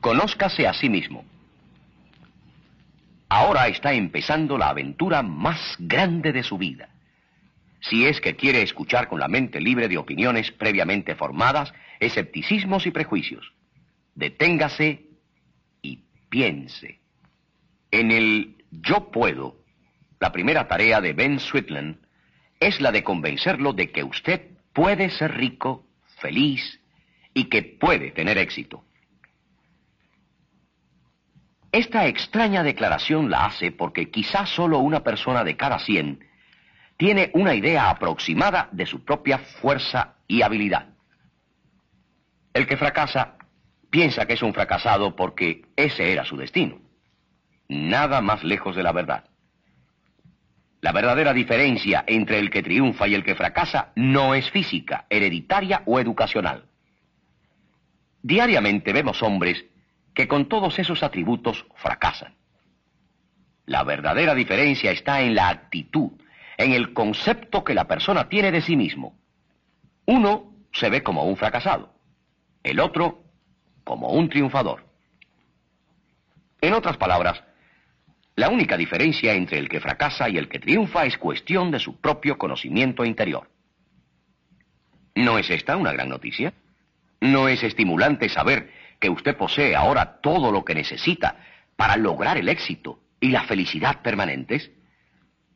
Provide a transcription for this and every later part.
Conózcase a sí mismo. Ahora está empezando la aventura más grande de su vida. Si es que quiere escuchar con la mente libre de opiniones previamente formadas, escepticismos y prejuicios. Deténgase y piense. En el yo puedo, la primera tarea de Ben Switland es la de convencerlo de que usted puede ser rico, feliz y que puede tener éxito. Esta extraña declaración la hace porque quizás solo una persona de cada cien tiene una idea aproximada de su propia fuerza y habilidad. El que fracasa piensa que es un fracasado porque ese era su destino. Nada más lejos de la verdad. La verdadera diferencia entre el que triunfa y el que fracasa no es física, hereditaria o educacional. Diariamente vemos hombres que con todos esos atributos fracasan. La verdadera diferencia está en la actitud, en el concepto que la persona tiene de sí mismo. Uno se ve como un fracasado, el otro como un triunfador. En otras palabras, la única diferencia entre el que fracasa y el que triunfa es cuestión de su propio conocimiento interior. ¿No es esta una gran noticia? ¿No es estimulante saber que usted posee ahora todo lo que necesita para lograr el éxito y la felicidad permanentes?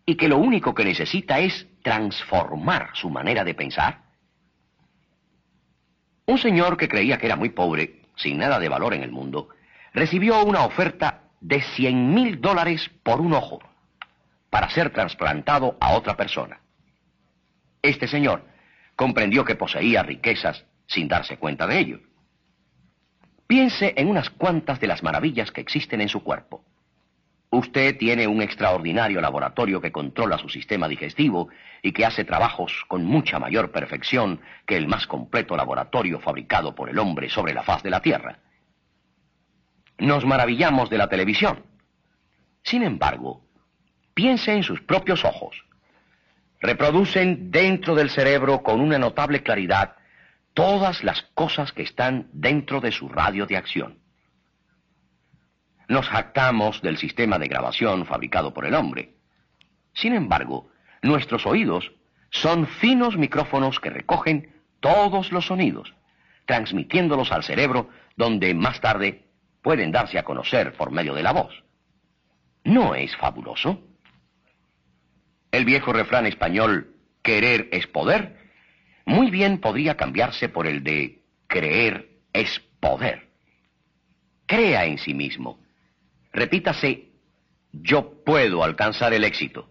¿Y que lo único que necesita es transformar su manera de pensar? Un señor que creía que era muy pobre, sin nada de valor en el mundo, recibió una oferta de 100 mil dólares por un ojo para ser trasplantado a otra persona. Este señor comprendió que poseía riquezas sin darse cuenta de ello. Piense en unas cuantas de las maravillas que existen en su cuerpo. Usted tiene un extraordinario laboratorio que controla su sistema digestivo y que hace trabajos con mucha mayor perfección que el más completo laboratorio fabricado por el hombre sobre la faz de la Tierra. Nos maravillamos de la televisión. Sin embargo, piense en sus propios ojos. Reproducen dentro del cerebro con una notable claridad todas las cosas que están dentro de su radio de acción. Nos jactamos del sistema de grabación fabricado por el hombre. Sin embargo, nuestros oídos son finos micrófonos que recogen todos los sonidos, transmitiéndolos al cerebro donde más tarde pueden darse a conocer por medio de la voz. ¿No es fabuloso? El viejo refrán español, querer es poder, muy bien podría cambiarse por el de creer es poder. Crea en sí mismo. Repítase, yo puedo alcanzar el éxito.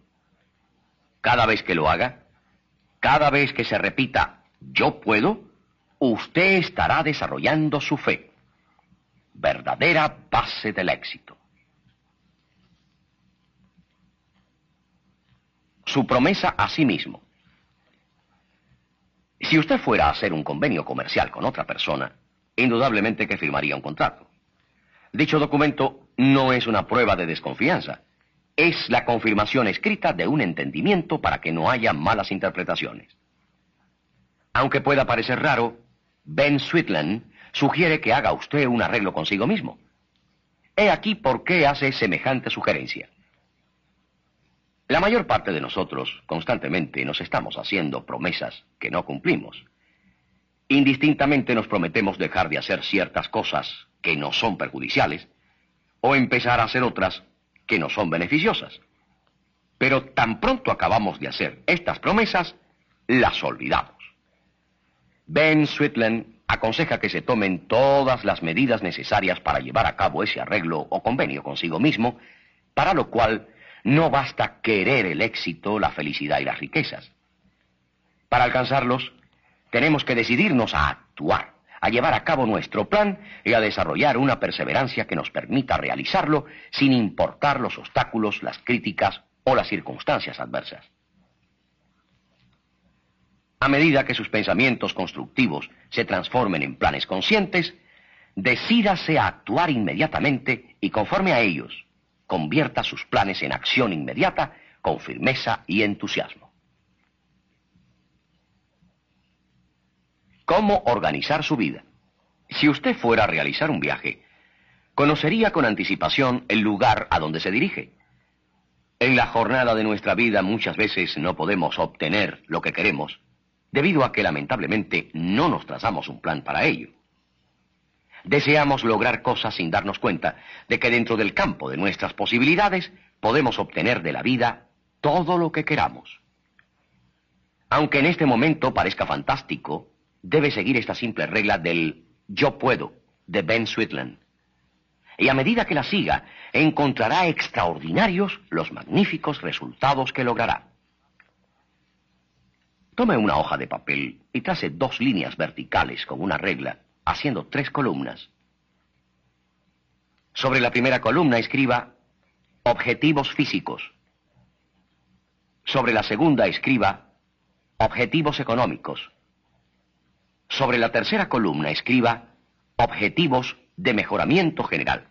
Cada vez que lo haga, cada vez que se repita, yo puedo, usted estará desarrollando su fe verdadera base del éxito. Su promesa a sí mismo. Si usted fuera a hacer un convenio comercial con otra persona, indudablemente que firmaría un contrato. Dicho documento no es una prueba de desconfianza, es la confirmación escrita de un entendimiento para que no haya malas interpretaciones. Aunque pueda parecer raro, Ben Sweetland sugiere que haga usted un arreglo consigo mismo. He aquí por qué hace semejante sugerencia. La mayor parte de nosotros constantemente nos estamos haciendo promesas que no cumplimos. Indistintamente nos prometemos dejar de hacer ciertas cosas que nos son perjudiciales o empezar a hacer otras que nos son beneficiosas. Pero tan pronto acabamos de hacer estas promesas, las olvidamos. Ben Sweetland aconseja que se tomen todas las medidas necesarias para llevar a cabo ese arreglo o convenio consigo mismo, para lo cual no basta querer el éxito, la felicidad y las riquezas. Para alcanzarlos, tenemos que decidirnos a actuar, a llevar a cabo nuestro plan y a desarrollar una perseverancia que nos permita realizarlo sin importar los obstáculos, las críticas o las circunstancias adversas. A medida que sus pensamientos constructivos se transformen en planes conscientes, decídase a actuar inmediatamente y conforme a ellos, convierta sus planes en acción inmediata con firmeza y entusiasmo. ¿Cómo organizar su vida? Si usted fuera a realizar un viaje, conocería con anticipación el lugar a donde se dirige. En la jornada de nuestra vida muchas veces no podemos obtener lo que queremos, debido a que lamentablemente no nos trazamos un plan para ello. Deseamos lograr cosas sin darnos cuenta de que dentro del campo de nuestras posibilidades podemos obtener de la vida todo lo que queramos. Aunque en este momento parezca fantástico, debe seguir esta simple regla del yo puedo de Ben Sweetland. Y a medida que la siga, encontrará extraordinarios los magníficos resultados que logrará. Tome una hoja de papel y trace dos líneas verticales con una regla haciendo tres columnas. Sobre la primera columna escriba objetivos físicos. Sobre la segunda escriba objetivos económicos. Sobre la tercera columna escriba objetivos de mejoramiento general.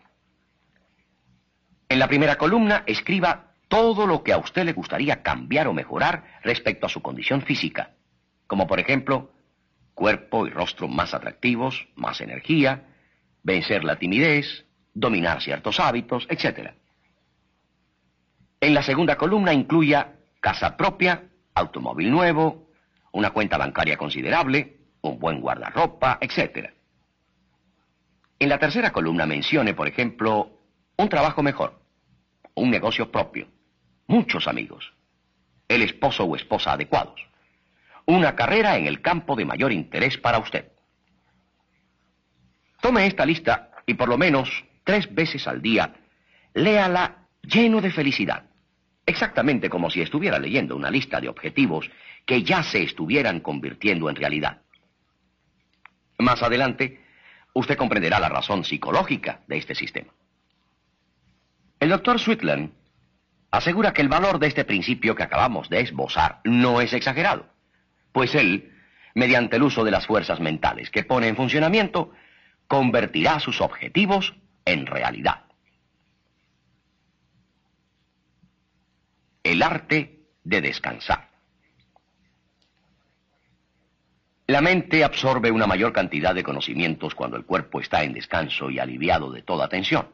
En la primera columna escriba todo lo que a usted le gustaría cambiar o mejorar respecto a su condición física, como por ejemplo cuerpo y rostro más atractivos, más energía, vencer la timidez, dominar ciertos hábitos, etc. En la segunda columna incluya casa propia, automóvil nuevo, una cuenta bancaria considerable, un buen guardarropa, etc. En la tercera columna mencione, por ejemplo, un trabajo mejor, un negocio propio, muchos amigos, el esposo o esposa adecuados, una carrera en el campo de mayor interés para usted. Tome esta lista y por lo menos tres veces al día léala lleno de felicidad, exactamente como si estuviera leyendo una lista de objetivos que ya se estuvieran convirtiendo en realidad. Más adelante, usted comprenderá la razón psicológica de este sistema. El doctor Sweetland asegura que el valor de este principio que acabamos de esbozar no es exagerado pues él, mediante el uso de las fuerzas mentales que pone en funcionamiento, convertirá sus objetivos en realidad. El arte de descansar. La mente absorbe una mayor cantidad de conocimientos cuando el cuerpo está en descanso y aliviado de toda tensión.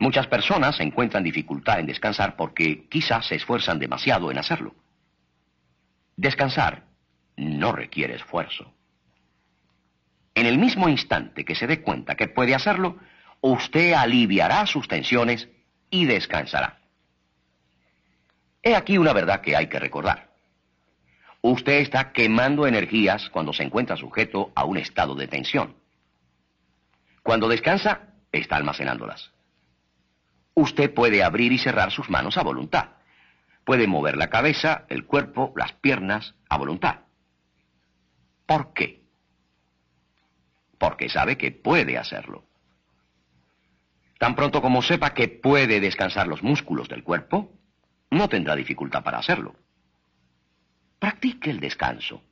Muchas personas encuentran dificultad en descansar porque quizás se esfuerzan demasiado en hacerlo. Descansar no requiere esfuerzo. En el mismo instante que se dé cuenta que puede hacerlo, usted aliviará sus tensiones y descansará. He aquí una verdad que hay que recordar. Usted está quemando energías cuando se encuentra sujeto a un estado de tensión. Cuando descansa, está almacenándolas. Usted puede abrir y cerrar sus manos a voluntad. Puede mover la cabeza, el cuerpo, las piernas a voluntad. ¿Por qué? Porque sabe que puede hacerlo. Tan pronto como sepa que puede descansar los músculos del cuerpo, no tendrá dificultad para hacerlo. Practique el descanso.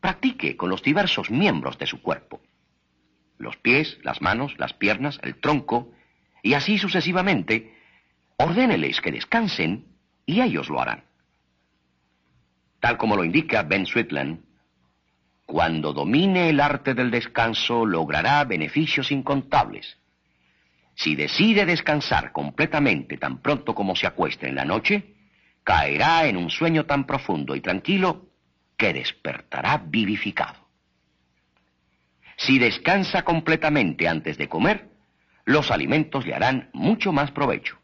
Practique con los diversos miembros de su cuerpo. Los pies, las manos, las piernas, el tronco, y así sucesivamente, ordéneles que descansen y ellos lo harán. Tal como lo indica Ben Sweetland, cuando domine el arte del descanso logrará beneficios incontables. Si decide descansar completamente tan pronto como se acueste en la noche, caerá en un sueño tan profundo y tranquilo que despertará vivificado. Si descansa completamente antes de comer, los alimentos le harán mucho más provecho.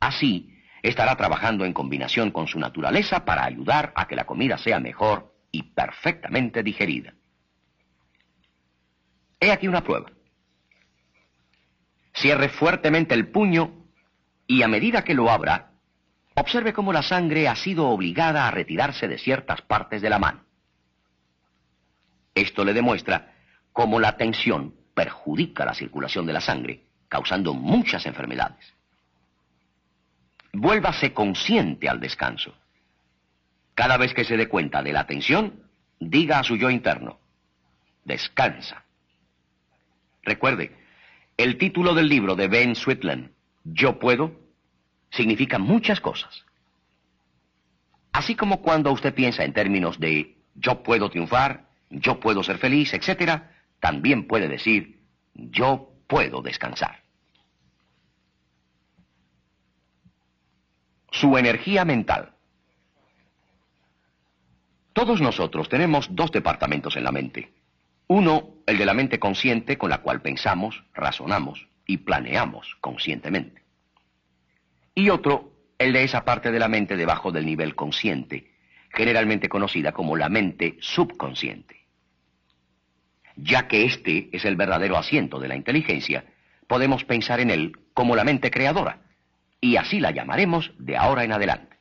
Así, estará trabajando en combinación con su naturaleza para ayudar a que la comida sea mejor y perfectamente digerida. He aquí una prueba. Cierre fuertemente el puño y a medida que lo abra, observe cómo la sangre ha sido obligada a retirarse de ciertas partes de la mano. Esto le demuestra cómo la tensión perjudica la circulación de la sangre, causando muchas enfermedades. Vuélvase consciente al descanso. Cada vez que se dé cuenta de la tensión, diga a su yo interno, descansa. Recuerde, el título del libro de Ben Sweetland, Yo puedo, significa muchas cosas. Así como cuando usted piensa en términos de yo puedo triunfar, yo puedo ser feliz, etc., también puede decir yo puedo descansar. Su energía mental. Todos nosotros tenemos dos departamentos en la mente. Uno, el de la mente consciente con la cual pensamos, razonamos y planeamos conscientemente. Y otro, el de esa parte de la mente debajo del nivel consciente, generalmente conocida como la mente subconsciente. Ya que este es el verdadero asiento de la inteligencia, podemos pensar en él como la mente creadora, y así la llamaremos de ahora en adelante.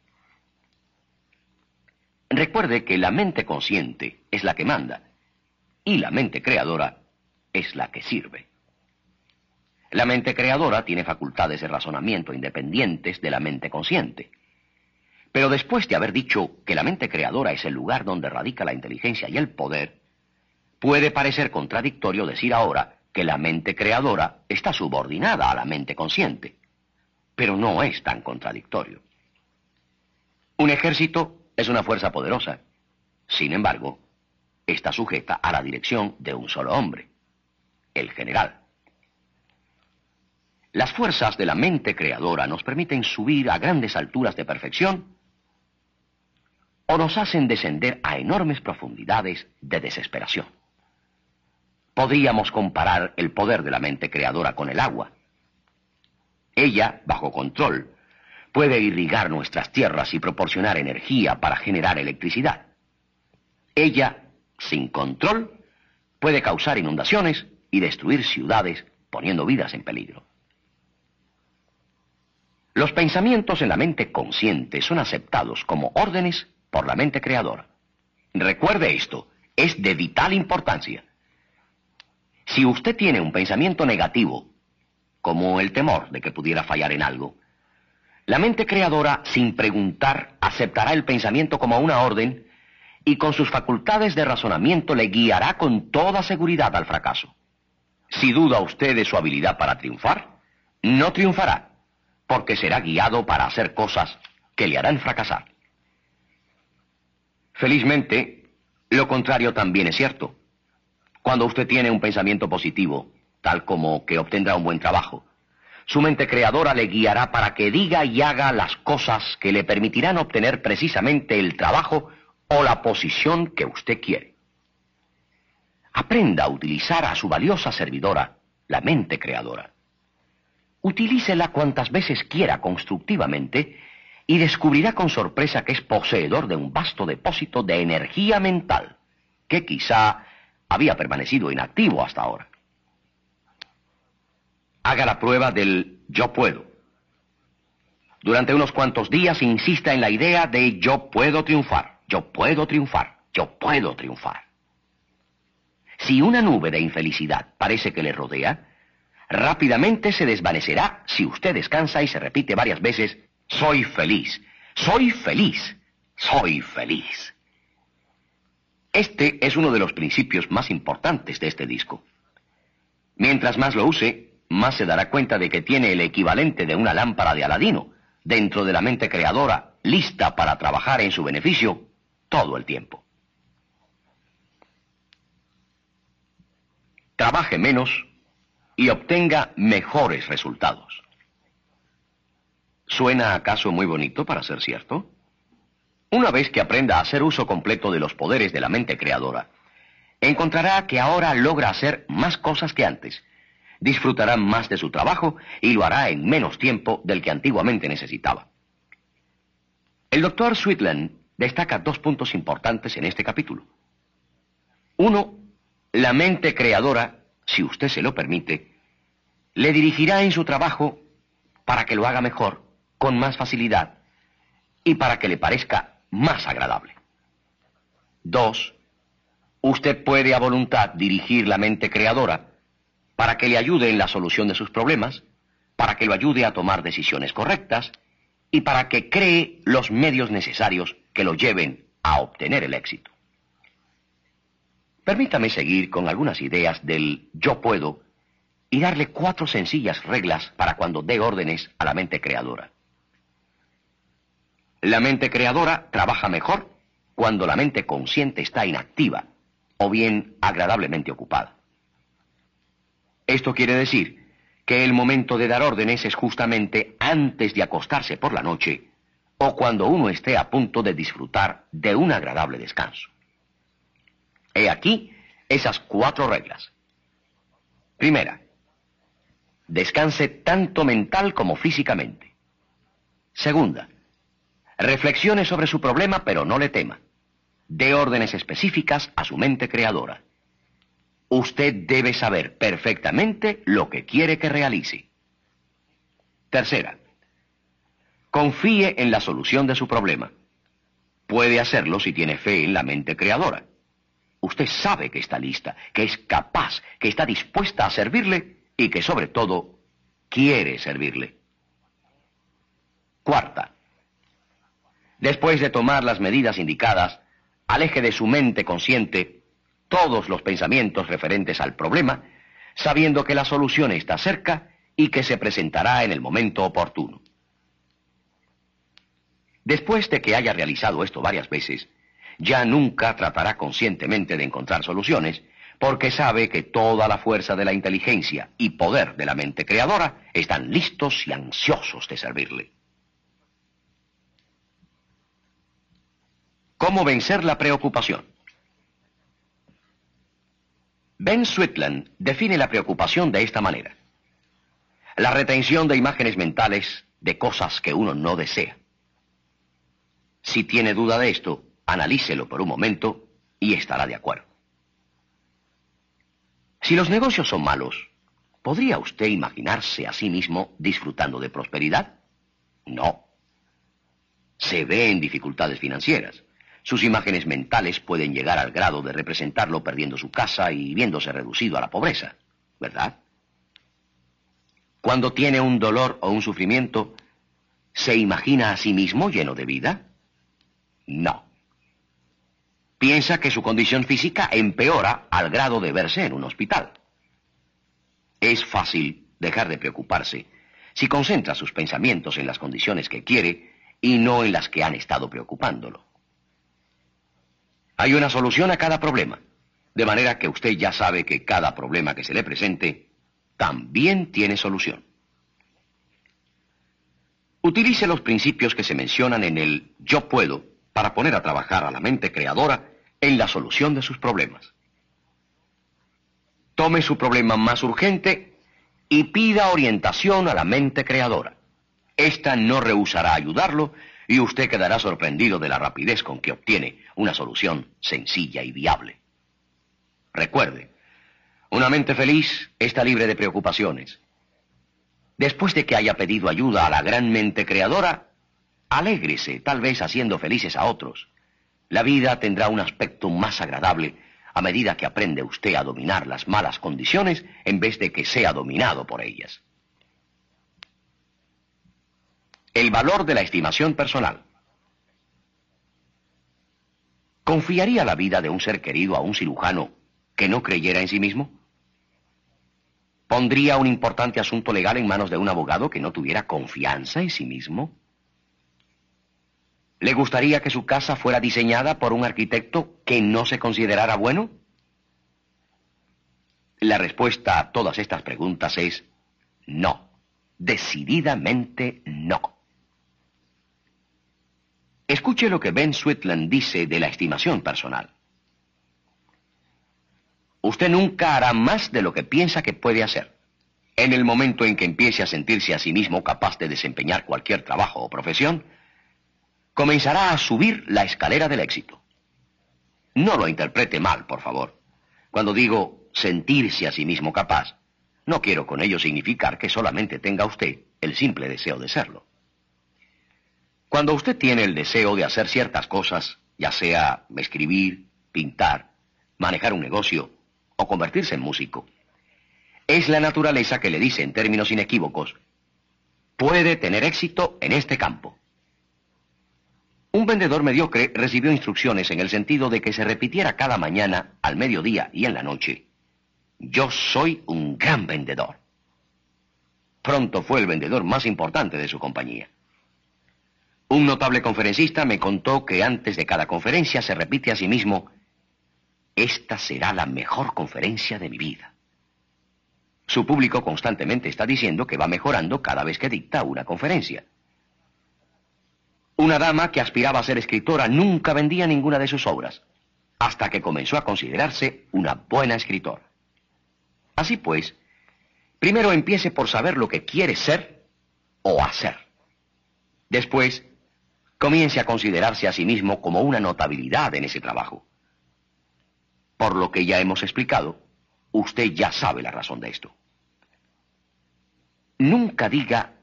Recuerde que la mente consciente es la que manda, y la mente creadora es la que sirve. La mente creadora tiene facultades de razonamiento independientes de la mente consciente. Pero después de haber dicho que la mente creadora es el lugar donde radica la inteligencia y el poder, puede parecer contradictorio decir ahora que la mente creadora está subordinada a la mente consciente. Pero no es tan contradictorio. Un ejército es una fuerza poderosa. Sin embargo, está sujeta a la dirección de un solo hombre, el general. Las fuerzas de la mente creadora nos permiten subir a grandes alturas de perfección o nos hacen descender a enormes profundidades de desesperación. Podríamos comparar el poder de la mente creadora con el agua. Ella, bajo control, puede irrigar nuestras tierras y proporcionar energía para generar electricidad. Ella sin control, puede causar inundaciones y destruir ciudades, poniendo vidas en peligro. Los pensamientos en la mente consciente son aceptados como órdenes por la mente creadora. Recuerde esto, es de vital importancia. Si usted tiene un pensamiento negativo, como el temor de que pudiera fallar en algo, la mente creadora, sin preguntar, aceptará el pensamiento como una orden y con sus facultades de razonamiento le guiará con toda seguridad al fracaso. Si duda usted de su habilidad para triunfar, no triunfará, porque será guiado para hacer cosas que le harán fracasar. Felizmente, lo contrario también es cierto. Cuando usted tiene un pensamiento positivo, tal como que obtendrá un buen trabajo, su mente creadora le guiará para que diga y haga las cosas que le permitirán obtener precisamente el trabajo o la posición que usted quiere. Aprenda a utilizar a su valiosa servidora, la mente creadora. Utilícela cuantas veces quiera constructivamente y descubrirá con sorpresa que es poseedor de un vasto depósito de energía mental, que quizá había permanecido inactivo hasta ahora. Haga la prueba del yo puedo. Durante unos cuantos días insista en la idea de yo puedo triunfar. Yo puedo triunfar, yo puedo triunfar. Si una nube de infelicidad parece que le rodea, rápidamente se desvanecerá si usted descansa y se repite varias veces, soy feliz, soy feliz, soy feliz. Este es uno de los principios más importantes de este disco. Mientras más lo use, más se dará cuenta de que tiene el equivalente de una lámpara de Aladino dentro de la mente creadora, lista para trabajar en su beneficio todo el tiempo. Trabaje menos y obtenga mejores resultados. ¿Suena acaso muy bonito para ser cierto? Una vez que aprenda a hacer uso completo de los poderes de la mente creadora, encontrará que ahora logra hacer más cosas que antes, disfrutará más de su trabajo y lo hará en menos tiempo del que antiguamente necesitaba. El doctor Sweetland destaca dos puntos importantes en este capítulo. Uno, la mente creadora, si usted se lo permite, le dirigirá en su trabajo para que lo haga mejor, con más facilidad y para que le parezca más agradable. Dos, usted puede a voluntad dirigir la mente creadora para que le ayude en la solución de sus problemas, para que lo ayude a tomar decisiones correctas y para que cree los medios necesarios que lo lleven a obtener el éxito. Permítame seguir con algunas ideas del yo puedo y darle cuatro sencillas reglas para cuando dé órdenes a la mente creadora. La mente creadora trabaja mejor cuando la mente consciente está inactiva o bien agradablemente ocupada. Esto quiere decir que el momento de dar órdenes es justamente antes de acostarse por la noche o cuando uno esté a punto de disfrutar de un agradable descanso. He aquí esas cuatro reglas. Primera, descanse tanto mental como físicamente. Segunda, reflexione sobre su problema pero no le tema. Dé órdenes específicas a su mente creadora. Usted debe saber perfectamente lo que quiere que realice. Tercera, confíe en la solución de su problema. Puede hacerlo si tiene fe en la mente creadora. Usted sabe que está lista, que es capaz, que está dispuesta a servirle y que sobre todo quiere servirle. Cuarta, después de tomar las medidas indicadas, aleje de su mente consciente todos los pensamientos referentes al problema, sabiendo que la solución está cerca y que se presentará en el momento oportuno. Después de que haya realizado esto varias veces, ya nunca tratará conscientemente de encontrar soluciones, porque sabe que toda la fuerza de la inteligencia y poder de la mente creadora están listos y ansiosos de servirle. ¿Cómo vencer la preocupación? Ben Switland define la preocupación de esta manera. La retención de imágenes mentales de cosas que uno no desea. Si tiene duda de esto, analícelo por un momento y estará de acuerdo. Si los negocios son malos, ¿podría usted imaginarse a sí mismo disfrutando de prosperidad? No. Se ve en dificultades financieras. Sus imágenes mentales pueden llegar al grado de representarlo perdiendo su casa y viéndose reducido a la pobreza, ¿verdad? Cuando tiene un dolor o un sufrimiento, ¿se imagina a sí mismo lleno de vida? No piensa que su condición física empeora al grado de verse en un hospital. Es fácil dejar de preocuparse si concentra sus pensamientos en las condiciones que quiere y no en las que han estado preocupándolo. Hay una solución a cada problema, de manera que usted ya sabe que cada problema que se le presente también tiene solución. Utilice los principios que se mencionan en el yo puedo para poner a trabajar a la mente creadora en la solución de sus problemas. Tome su problema más urgente y pida orientación a la mente creadora. Esta no rehusará ayudarlo y usted quedará sorprendido de la rapidez con que obtiene una solución sencilla y viable. Recuerde, una mente feliz está libre de preocupaciones. Después de que haya pedido ayuda a la gran mente creadora, Alégrese, tal vez haciendo felices a otros. La vida tendrá un aspecto más agradable a medida que aprende usted a dominar las malas condiciones en vez de que sea dominado por ellas. El valor de la estimación personal. ¿Confiaría la vida de un ser querido a un cirujano que no creyera en sí mismo? ¿Pondría un importante asunto legal en manos de un abogado que no tuviera confianza en sí mismo? ¿Le gustaría que su casa fuera diseñada por un arquitecto que no se considerara bueno? La respuesta a todas estas preguntas es no. Decididamente no. Escuche lo que Ben Switland dice de la estimación personal. Usted nunca hará más de lo que piensa que puede hacer. En el momento en que empiece a sentirse a sí mismo capaz de desempeñar cualquier trabajo o profesión, comenzará a subir la escalera del éxito. No lo interprete mal, por favor. Cuando digo sentirse a sí mismo capaz, no quiero con ello significar que solamente tenga usted el simple deseo de serlo. Cuando usted tiene el deseo de hacer ciertas cosas, ya sea escribir, pintar, manejar un negocio o convertirse en músico, es la naturaleza que le dice en términos inequívocos, puede tener éxito en este campo. Un vendedor mediocre recibió instrucciones en el sentido de que se repitiera cada mañana, al mediodía y en la noche. Yo soy un gran vendedor. Pronto fue el vendedor más importante de su compañía. Un notable conferencista me contó que antes de cada conferencia se repite a sí mismo, esta será la mejor conferencia de mi vida. Su público constantemente está diciendo que va mejorando cada vez que dicta una conferencia. Una dama que aspiraba a ser escritora nunca vendía ninguna de sus obras, hasta que comenzó a considerarse una buena escritora. Así pues, primero empiece por saber lo que quiere ser o hacer. Después, comience a considerarse a sí mismo como una notabilidad en ese trabajo. Por lo que ya hemos explicado, usted ya sabe la razón de esto. Nunca diga,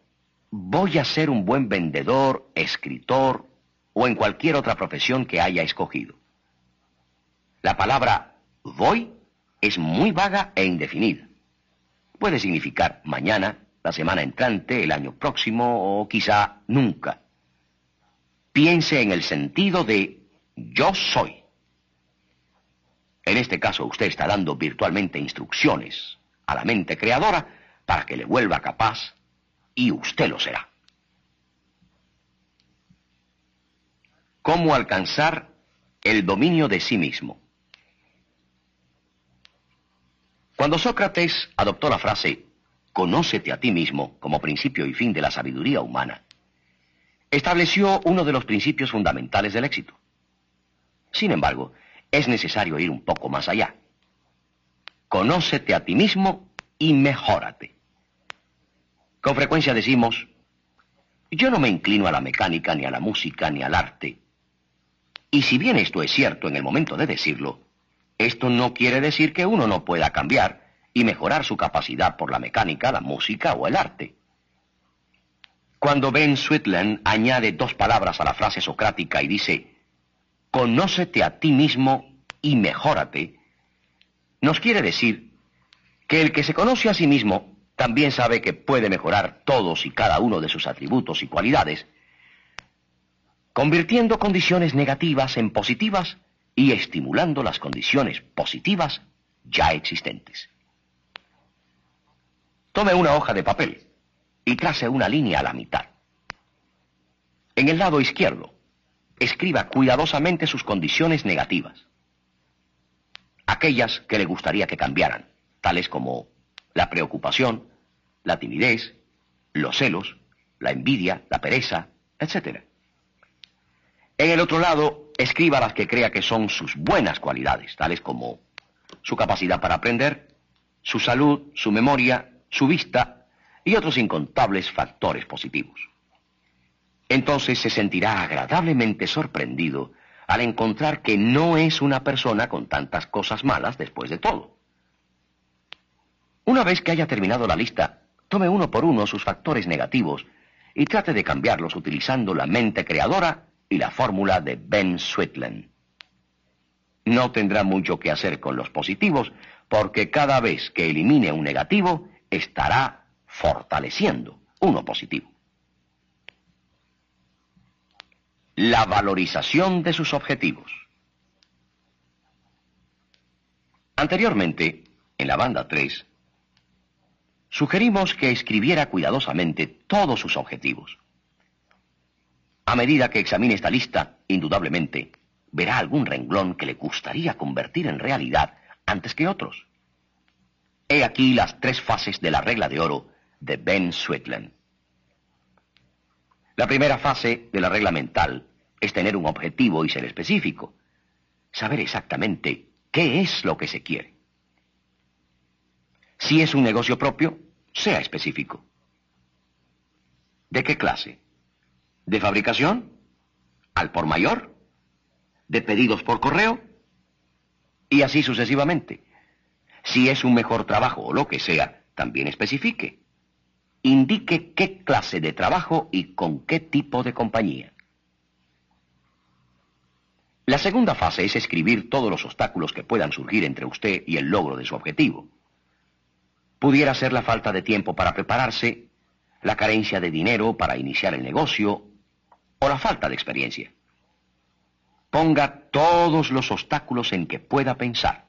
voy a ser un buen vendedor, escritor o en cualquier otra profesión que haya escogido. La palabra voy es muy vaga e indefinida. Puede significar mañana, la semana entrante, el año próximo o quizá nunca. Piense en el sentido de yo soy. En este caso usted está dando virtualmente instrucciones a la mente creadora para que le vuelva capaz y usted lo será. ¿Cómo alcanzar el dominio de sí mismo? Cuando Sócrates adoptó la frase Conócete a ti mismo como principio y fin de la sabiduría humana, estableció uno de los principios fundamentales del éxito. Sin embargo, es necesario ir un poco más allá. Conócete a ti mismo y mejórate. Con frecuencia decimos, yo no me inclino a la mecánica, ni a la música, ni al arte. Y si bien esto es cierto en el momento de decirlo, esto no quiere decir que uno no pueda cambiar y mejorar su capacidad por la mecánica, la música o el arte. Cuando Ben Sweetland añade dos palabras a la frase socrática y dice, conócete a ti mismo y mejórate, nos quiere decir que el que se conoce a sí mismo también sabe que puede mejorar todos y cada uno de sus atributos y cualidades, convirtiendo condiciones negativas en positivas y estimulando las condiciones positivas ya existentes. Tome una hoja de papel y trace una línea a la mitad. En el lado izquierdo, escriba cuidadosamente sus condiciones negativas. Aquellas que le gustaría que cambiaran, tales como la preocupación, la timidez, los celos, la envidia, la pereza, etc. En el otro lado, escriba las que crea que son sus buenas cualidades, tales como su capacidad para aprender, su salud, su memoria, su vista y otros incontables factores positivos. Entonces se sentirá agradablemente sorprendido al encontrar que no es una persona con tantas cosas malas después de todo. Una vez que haya terminado la lista, tome uno por uno sus factores negativos y trate de cambiarlos utilizando la mente creadora y la fórmula de Ben Sweetland. No tendrá mucho que hacer con los positivos porque cada vez que elimine un negativo estará fortaleciendo uno positivo. La valorización de sus objetivos. Anteriormente, en la banda 3, sugerimos que escribiera cuidadosamente todos sus objetivos. A medida que examine esta lista, indudablemente, verá algún renglón que le gustaría convertir en realidad antes que otros. He aquí las tres fases de la regla de oro de Ben Sweetland. La primera fase de la regla mental es tener un objetivo y ser específico. Saber exactamente qué es lo que se quiere. Si es un negocio propio, sea específico. ¿De qué clase? ¿De fabricación? ¿Al por mayor? ¿De pedidos por correo? Y así sucesivamente. Si es un mejor trabajo o lo que sea, también especifique indique qué clase de trabajo y con qué tipo de compañía. La segunda fase es escribir todos los obstáculos que puedan surgir entre usted y el logro de su objetivo. Pudiera ser la falta de tiempo para prepararse, la carencia de dinero para iniciar el negocio o la falta de experiencia. Ponga todos los obstáculos en que pueda pensar.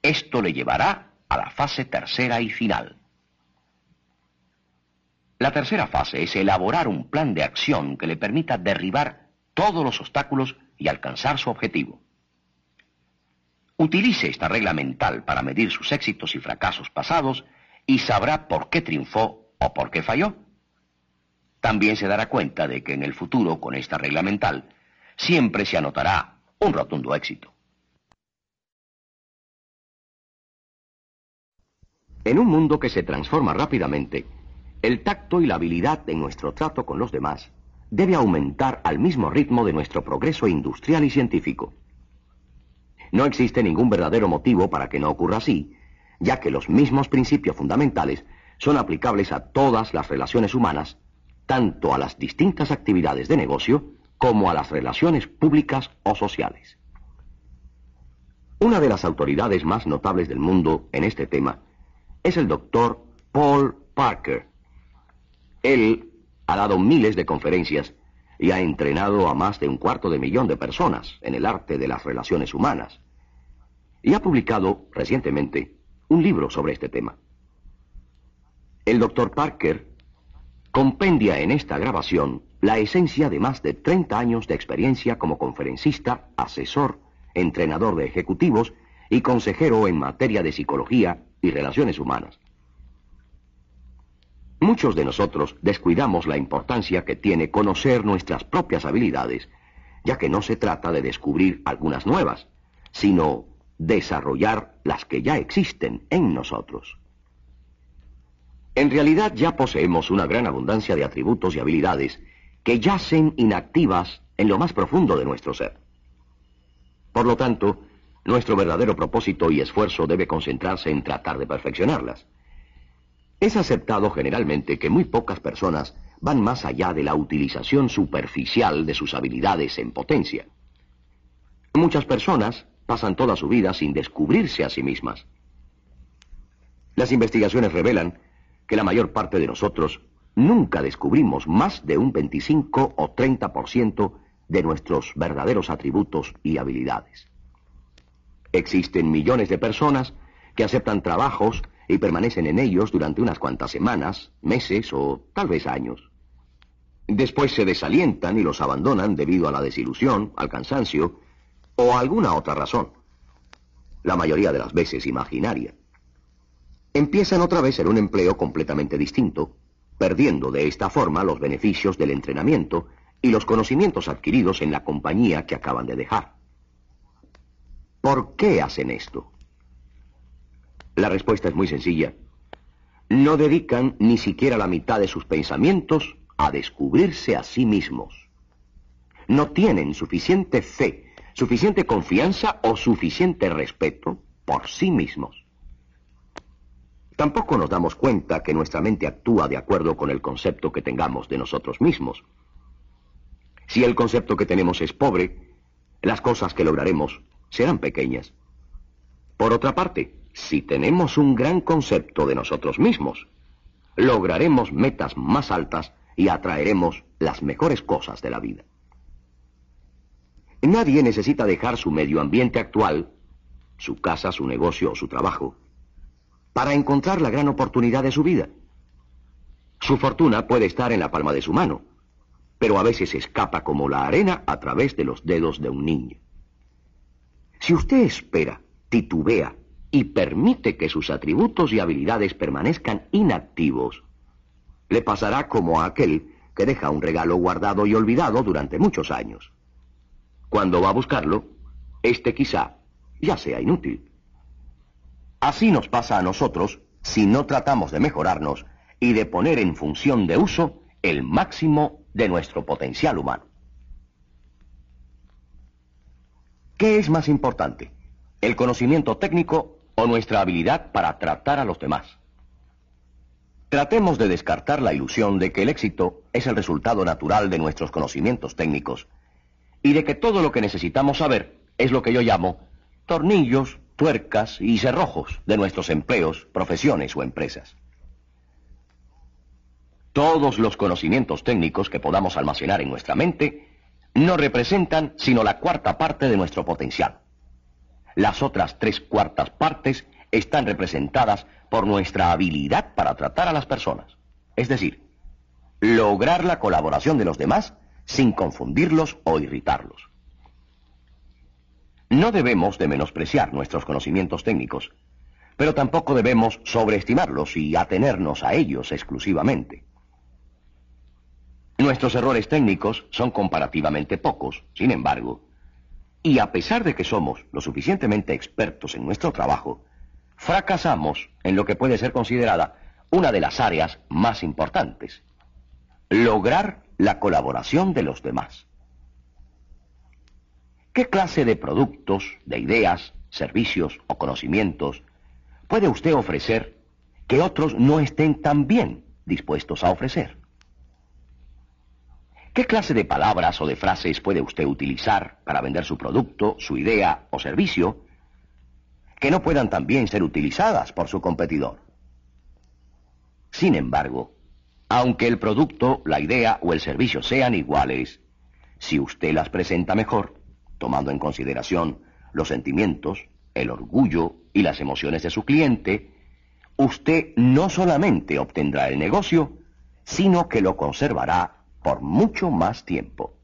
Esto le llevará a la fase tercera y final. La tercera fase es elaborar un plan de acción que le permita derribar todos los obstáculos y alcanzar su objetivo. Utilice esta regla mental para medir sus éxitos y fracasos pasados y sabrá por qué triunfó o por qué falló. También se dará cuenta de que en el futuro, con esta regla mental, siempre se anotará un rotundo éxito. En un mundo que se transforma rápidamente, el tacto y la habilidad en nuestro trato con los demás debe aumentar al mismo ritmo de nuestro progreso industrial y científico. No existe ningún verdadero motivo para que no ocurra así, ya que los mismos principios fundamentales son aplicables a todas las relaciones humanas, tanto a las distintas actividades de negocio como a las relaciones públicas o sociales. Una de las autoridades más notables del mundo en este tema es el doctor Paul Parker. Él ha dado miles de conferencias y ha entrenado a más de un cuarto de millón de personas en el arte de las relaciones humanas. Y ha publicado recientemente un libro sobre este tema. El doctor Parker compendia en esta grabación la esencia de más de 30 años de experiencia como conferencista, asesor, entrenador de ejecutivos y consejero en materia de psicología y relaciones humanas. Muchos de nosotros descuidamos la importancia que tiene conocer nuestras propias habilidades, ya que no se trata de descubrir algunas nuevas, sino desarrollar las que ya existen en nosotros. En realidad ya poseemos una gran abundancia de atributos y habilidades que yacen inactivas en lo más profundo de nuestro ser. Por lo tanto, nuestro verdadero propósito y esfuerzo debe concentrarse en tratar de perfeccionarlas. Es aceptado generalmente que muy pocas personas van más allá de la utilización superficial de sus habilidades en potencia. Muchas personas pasan toda su vida sin descubrirse a sí mismas. Las investigaciones revelan que la mayor parte de nosotros nunca descubrimos más de un 25 o 30% de nuestros verdaderos atributos y habilidades. Existen millones de personas que aceptan trabajos y permanecen en ellos durante unas cuantas semanas, meses o tal vez años. Después se desalientan y los abandonan debido a la desilusión, al cansancio o a alguna otra razón. La mayoría de las veces imaginaria. Empiezan otra vez en un empleo completamente distinto, perdiendo de esta forma los beneficios del entrenamiento y los conocimientos adquiridos en la compañía que acaban de dejar. ¿Por qué hacen esto? La respuesta es muy sencilla. No dedican ni siquiera la mitad de sus pensamientos a descubrirse a sí mismos. No tienen suficiente fe, suficiente confianza o suficiente respeto por sí mismos. Tampoco nos damos cuenta que nuestra mente actúa de acuerdo con el concepto que tengamos de nosotros mismos. Si el concepto que tenemos es pobre, las cosas que lograremos serán pequeñas. Por otra parte, si tenemos un gran concepto de nosotros mismos, lograremos metas más altas y atraeremos las mejores cosas de la vida. Nadie necesita dejar su medio ambiente actual, su casa, su negocio o su trabajo, para encontrar la gran oportunidad de su vida. Su fortuna puede estar en la palma de su mano, pero a veces escapa como la arena a través de los dedos de un niño. Si usted espera, titubea y permite que sus atributos y habilidades permanezcan inactivos, le pasará como a aquel que deja un regalo guardado y olvidado durante muchos años. Cuando va a buscarlo, este quizá ya sea inútil. Así nos pasa a nosotros si no tratamos de mejorarnos y de poner en función de uso el máximo de nuestro potencial humano. ¿Qué es más importante? ¿El conocimiento técnico o nuestra habilidad para tratar a los demás. Tratemos de descartar la ilusión de que el éxito es el resultado natural de nuestros conocimientos técnicos y de que todo lo que necesitamos saber es lo que yo llamo tornillos, tuercas y cerrojos de nuestros empleos, profesiones o empresas. Todos los conocimientos técnicos que podamos almacenar en nuestra mente no representan sino la cuarta parte de nuestro potencial. Las otras tres cuartas partes están representadas por nuestra habilidad para tratar a las personas. Es decir, lograr la colaboración de los demás sin confundirlos o irritarlos. No debemos de menospreciar nuestros conocimientos técnicos, Pero tampoco debemos sobreestimarlos y atenernos a ellos exclusivamente. Nuestros errores técnicos son comparativamente pocos, sin embargo, y a pesar de que somos lo suficientemente expertos en nuestro trabajo, fracasamos en lo que puede ser considerada una de las áreas más importantes, lograr la colaboración de los demás. ¿Qué clase de productos, de ideas, servicios o conocimientos puede usted ofrecer que otros no estén tan bien dispuestos a ofrecer? ¿Qué clase de palabras o de frases puede usted utilizar para vender su producto, su idea o servicio que no puedan también ser utilizadas por su competidor? Sin embargo, aunque el producto, la idea o el servicio sean iguales, si usted las presenta mejor, tomando en consideración los sentimientos, el orgullo y las emociones de su cliente, usted no solamente obtendrá el negocio, sino que lo conservará por mucho más tiempo.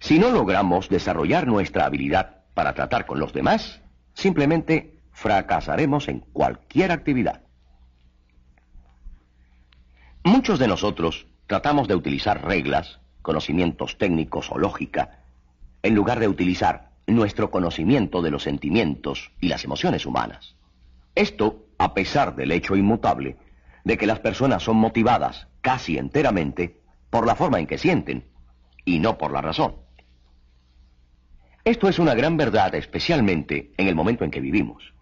Si no logramos desarrollar nuestra habilidad para tratar con los demás, simplemente fracasaremos en cualquier actividad. Muchos de nosotros tratamos de utilizar reglas, conocimientos técnicos o lógica, en lugar de utilizar nuestro conocimiento de los sentimientos y las emociones humanas. Esto, a pesar del hecho inmutable de que las personas son motivadas casi enteramente por la forma en que sienten y no por la razón. Esto es una gran verdad especialmente en el momento en que vivimos.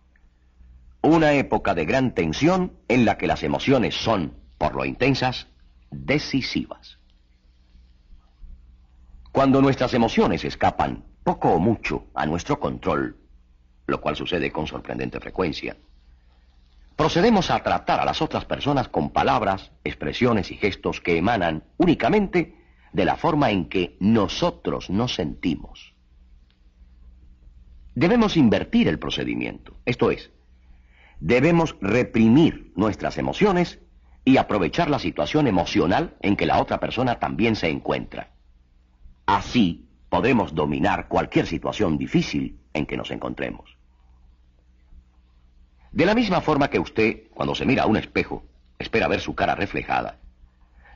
Una época de gran tensión en la que las emociones son, por lo intensas, decisivas. Cuando nuestras emociones escapan poco o mucho a nuestro control, lo cual sucede con sorprendente frecuencia, procedemos a tratar a las otras personas con palabras, expresiones y gestos que emanan únicamente de la forma en que nosotros nos sentimos. Debemos invertir el procedimiento, esto es, debemos reprimir nuestras emociones y aprovechar la situación emocional en que la otra persona también se encuentra. Así podremos dominar cualquier situación difícil en que nos encontremos. De la misma forma que usted, cuando se mira a un espejo, espera ver su cara reflejada,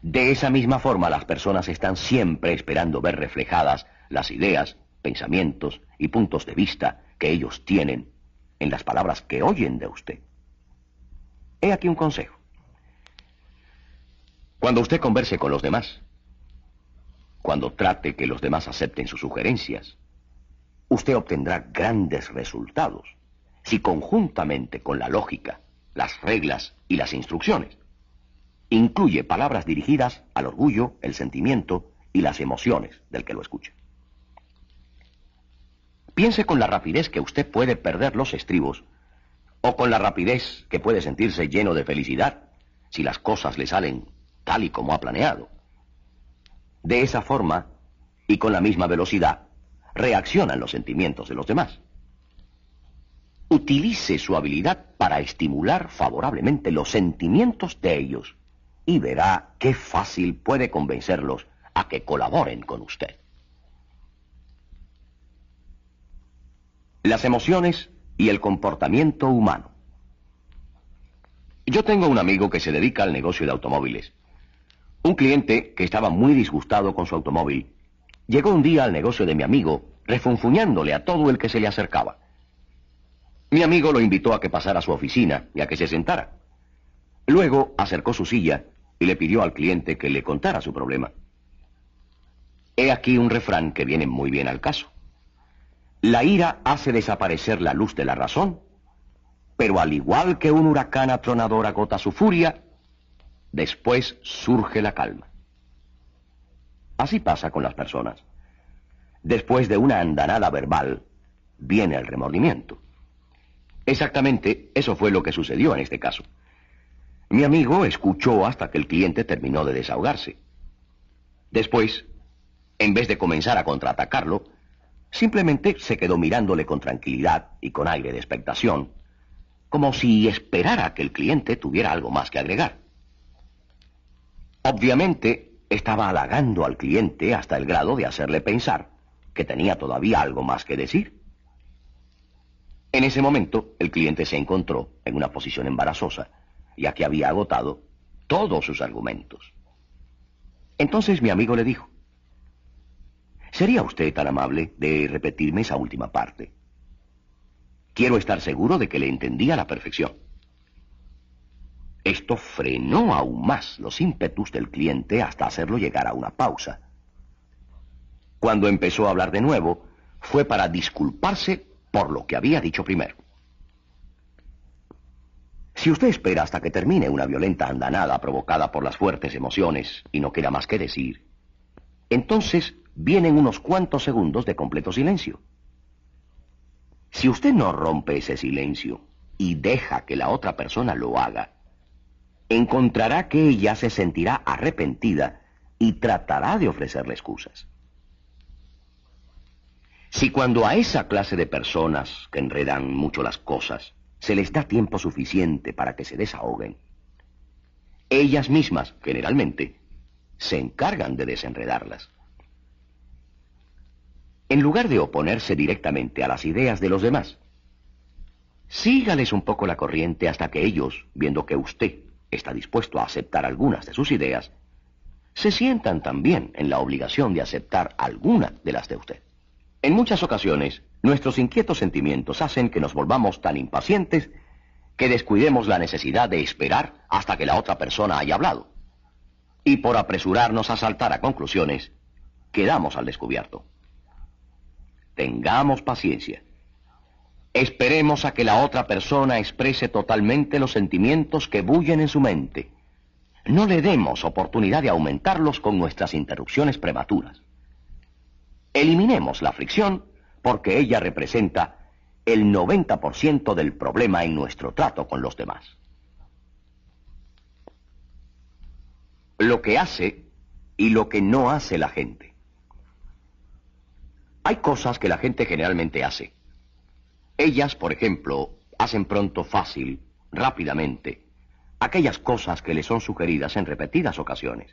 de esa misma forma las personas están siempre esperando ver reflejadas las ideas, pensamientos y puntos de vista que ellos tienen en las palabras que oyen de usted. He aquí un consejo. Cuando usted converse con los demás, cuando trate que los demás acepten sus sugerencias, usted obtendrá grandes resultados si conjuntamente con la lógica, las reglas y las instrucciones, incluye palabras dirigidas al orgullo, el sentimiento y las emociones del que lo escucha. Piense con la rapidez que usted puede perder los estribos o con la rapidez que puede sentirse lleno de felicidad si las cosas le salen tal y como ha planeado. De esa forma, y con la misma velocidad, reaccionan los sentimientos de los demás. Utilice su habilidad para estimular favorablemente los sentimientos de ellos y verá qué fácil puede convencerlos a que colaboren con usted. Las emociones y el comportamiento humano. Yo tengo un amigo que se dedica al negocio de automóviles. Un cliente que estaba muy disgustado con su automóvil llegó un día al negocio de mi amigo refunfuñándole a todo el que se le acercaba. Mi amigo lo invitó a que pasara a su oficina y a que se sentara. Luego acercó su silla y le pidió al cliente que le contara su problema. He aquí un refrán que viene muy bien al caso. La ira hace desaparecer la luz de la razón, pero al igual que un huracán atronador agota su furia, después surge la calma. Así pasa con las personas. Después de una andanada verbal, viene el remordimiento. Exactamente eso fue lo que sucedió en este caso. Mi amigo escuchó hasta que el cliente terminó de desahogarse. Después, en vez de comenzar a contraatacarlo, simplemente se quedó mirándole con tranquilidad y con aire de expectación, como si esperara que el cliente tuviera algo más que agregar. Obviamente, estaba halagando al cliente hasta el grado de hacerle pensar que tenía todavía algo más que decir. En ese momento, el cliente se encontró en una posición embarazosa, ya que había agotado todos sus argumentos. Entonces mi amigo le dijo, ¿sería usted tan amable de repetirme esa última parte? Quiero estar seguro de que le entendí a la perfección. Esto frenó aún más los ímpetus del cliente hasta hacerlo llegar a una pausa. Cuando empezó a hablar de nuevo, fue para disculparse por lo que había dicho primero. Si usted espera hasta que termine una violenta andanada provocada por las fuertes emociones y no queda más que decir, entonces vienen unos cuantos segundos de completo silencio. Si usted no rompe ese silencio y deja que la otra persona lo haga, encontrará que ella se sentirá arrepentida y tratará de ofrecerle excusas. Si cuando a esa clase de personas que enredan mucho las cosas se les da tiempo suficiente para que se desahoguen. Ellas mismas, generalmente, se encargan de desenredarlas. En lugar de oponerse directamente a las ideas de los demás, sígales un poco la corriente hasta que ellos, viendo que usted está dispuesto a aceptar algunas de sus ideas, se sientan también en la obligación de aceptar alguna de las de usted. En muchas ocasiones, Nuestros inquietos sentimientos hacen que nos volvamos tan impacientes que descuidemos la necesidad de esperar hasta que la otra persona haya hablado. Y por apresurarnos a saltar a conclusiones, quedamos al descubierto. Tengamos paciencia. Esperemos a que la otra persona exprese totalmente los sentimientos que bullen en su mente. No le demos oportunidad de aumentarlos con nuestras interrupciones prematuras. Eliminemos la fricción porque ella representa el 90% del problema en nuestro trato con los demás. Lo que hace y lo que no hace la gente. Hay cosas que la gente generalmente hace. Ellas, por ejemplo, hacen pronto fácil, rápidamente, aquellas cosas que le son sugeridas en repetidas ocasiones.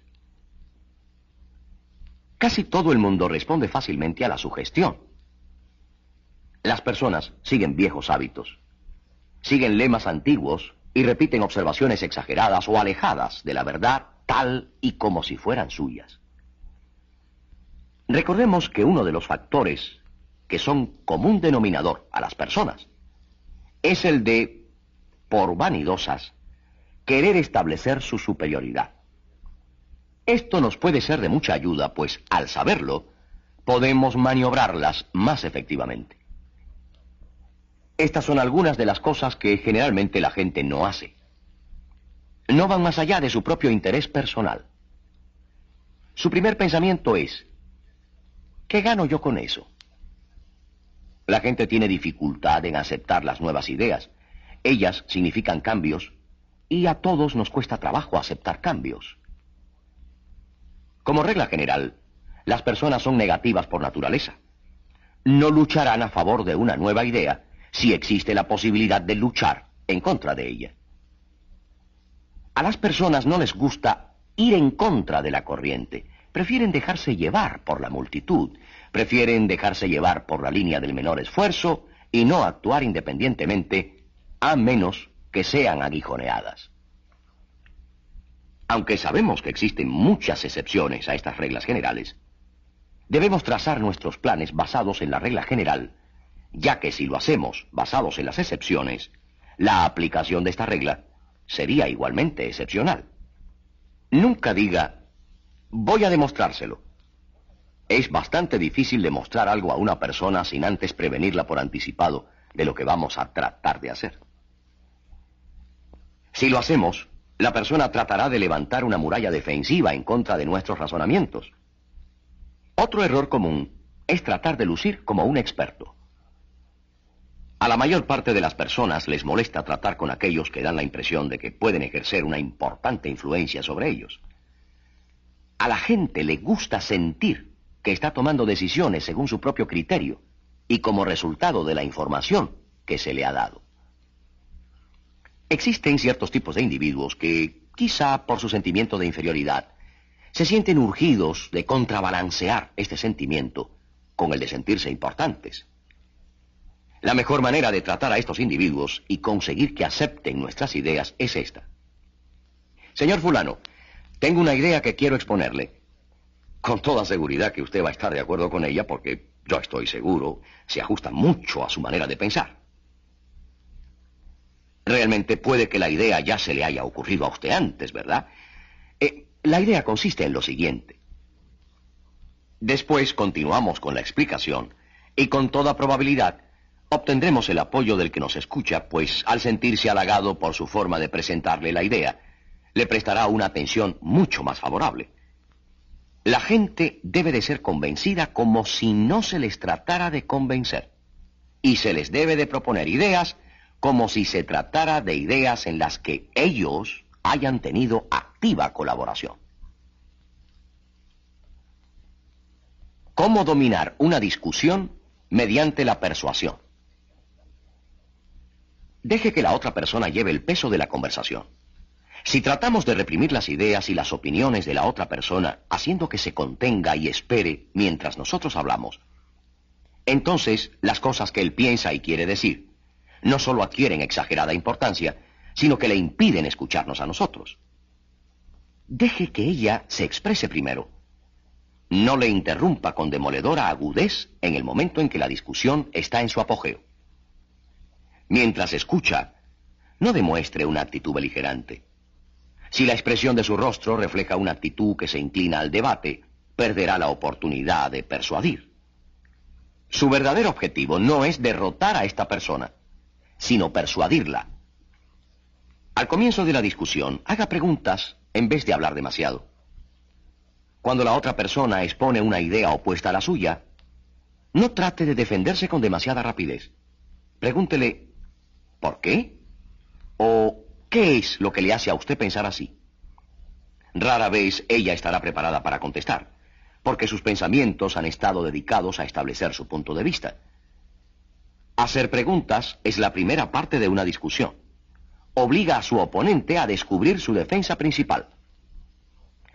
Casi todo el mundo responde fácilmente a la sugestión. Las personas siguen viejos hábitos, siguen lemas antiguos y repiten observaciones exageradas o alejadas de la verdad tal y como si fueran suyas. Recordemos que uno de los factores que son común denominador a las personas es el de, por vanidosas, querer establecer su superioridad. Esto nos puede ser de mucha ayuda, pues al saberlo, podemos maniobrarlas más efectivamente. Estas son algunas de las cosas que generalmente la gente no hace. No van más allá de su propio interés personal. Su primer pensamiento es, ¿qué gano yo con eso? La gente tiene dificultad en aceptar las nuevas ideas. Ellas significan cambios y a todos nos cuesta trabajo aceptar cambios. Como regla general, las personas son negativas por naturaleza. No lucharán a favor de una nueva idea si existe la posibilidad de luchar en contra de ella. A las personas no les gusta ir en contra de la corriente, prefieren dejarse llevar por la multitud, prefieren dejarse llevar por la línea del menor esfuerzo y no actuar independientemente, a menos que sean aguijoneadas. Aunque sabemos que existen muchas excepciones a estas reglas generales, debemos trazar nuestros planes basados en la regla general ya que si lo hacemos basados en las excepciones, la aplicación de esta regla sería igualmente excepcional. Nunca diga, voy a demostrárselo. Es bastante difícil demostrar algo a una persona sin antes prevenirla por anticipado de lo que vamos a tratar de hacer. Si lo hacemos, la persona tratará de levantar una muralla defensiva en contra de nuestros razonamientos. Otro error común es tratar de lucir como un experto. A la mayor parte de las personas les molesta tratar con aquellos que dan la impresión de que pueden ejercer una importante influencia sobre ellos. A la gente le gusta sentir que está tomando decisiones según su propio criterio y como resultado de la información que se le ha dado. Existen ciertos tipos de individuos que, quizá por su sentimiento de inferioridad, se sienten urgidos de contrabalancear este sentimiento con el de sentirse importantes. La mejor manera de tratar a estos individuos y conseguir que acepten nuestras ideas es esta. Señor fulano, tengo una idea que quiero exponerle. Con toda seguridad que usted va a estar de acuerdo con ella porque yo estoy seguro, se ajusta mucho a su manera de pensar. Realmente puede que la idea ya se le haya ocurrido a usted antes, ¿verdad? Eh, la idea consiste en lo siguiente. Después continuamos con la explicación y con toda probabilidad obtendremos el apoyo del que nos escucha, pues al sentirse halagado por su forma de presentarle la idea, le prestará una atención mucho más favorable. La gente debe de ser convencida como si no se les tratara de convencer. Y se les debe de proponer ideas como si se tratara de ideas en las que ellos hayan tenido activa colaboración. ¿Cómo dominar una discusión mediante la persuasión? Deje que la otra persona lleve el peso de la conversación. Si tratamos de reprimir las ideas y las opiniones de la otra persona, haciendo que se contenga y espere mientras nosotros hablamos, entonces las cosas que él piensa y quiere decir no solo adquieren exagerada importancia, sino que le impiden escucharnos a nosotros. Deje que ella se exprese primero. No le interrumpa con demoledora agudez en el momento en que la discusión está en su apogeo. Mientras escucha, no demuestre una actitud beligerante. Si la expresión de su rostro refleja una actitud que se inclina al debate, perderá la oportunidad de persuadir. Su verdadero objetivo no es derrotar a esta persona, sino persuadirla. Al comienzo de la discusión, haga preguntas en vez de hablar demasiado. Cuando la otra persona expone una idea opuesta a la suya, no trate de defenderse con demasiada rapidez. Pregúntele, ¿por qué? ¿O ¿Qué es lo que le hace a usted pensar así? Rara vez ella estará preparada para contestar, porque sus pensamientos han estado dedicados a establecer su punto de vista. Hacer preguntas es la primera parte de una discusión. Obliga a su oponente a descubrir su defensa principal.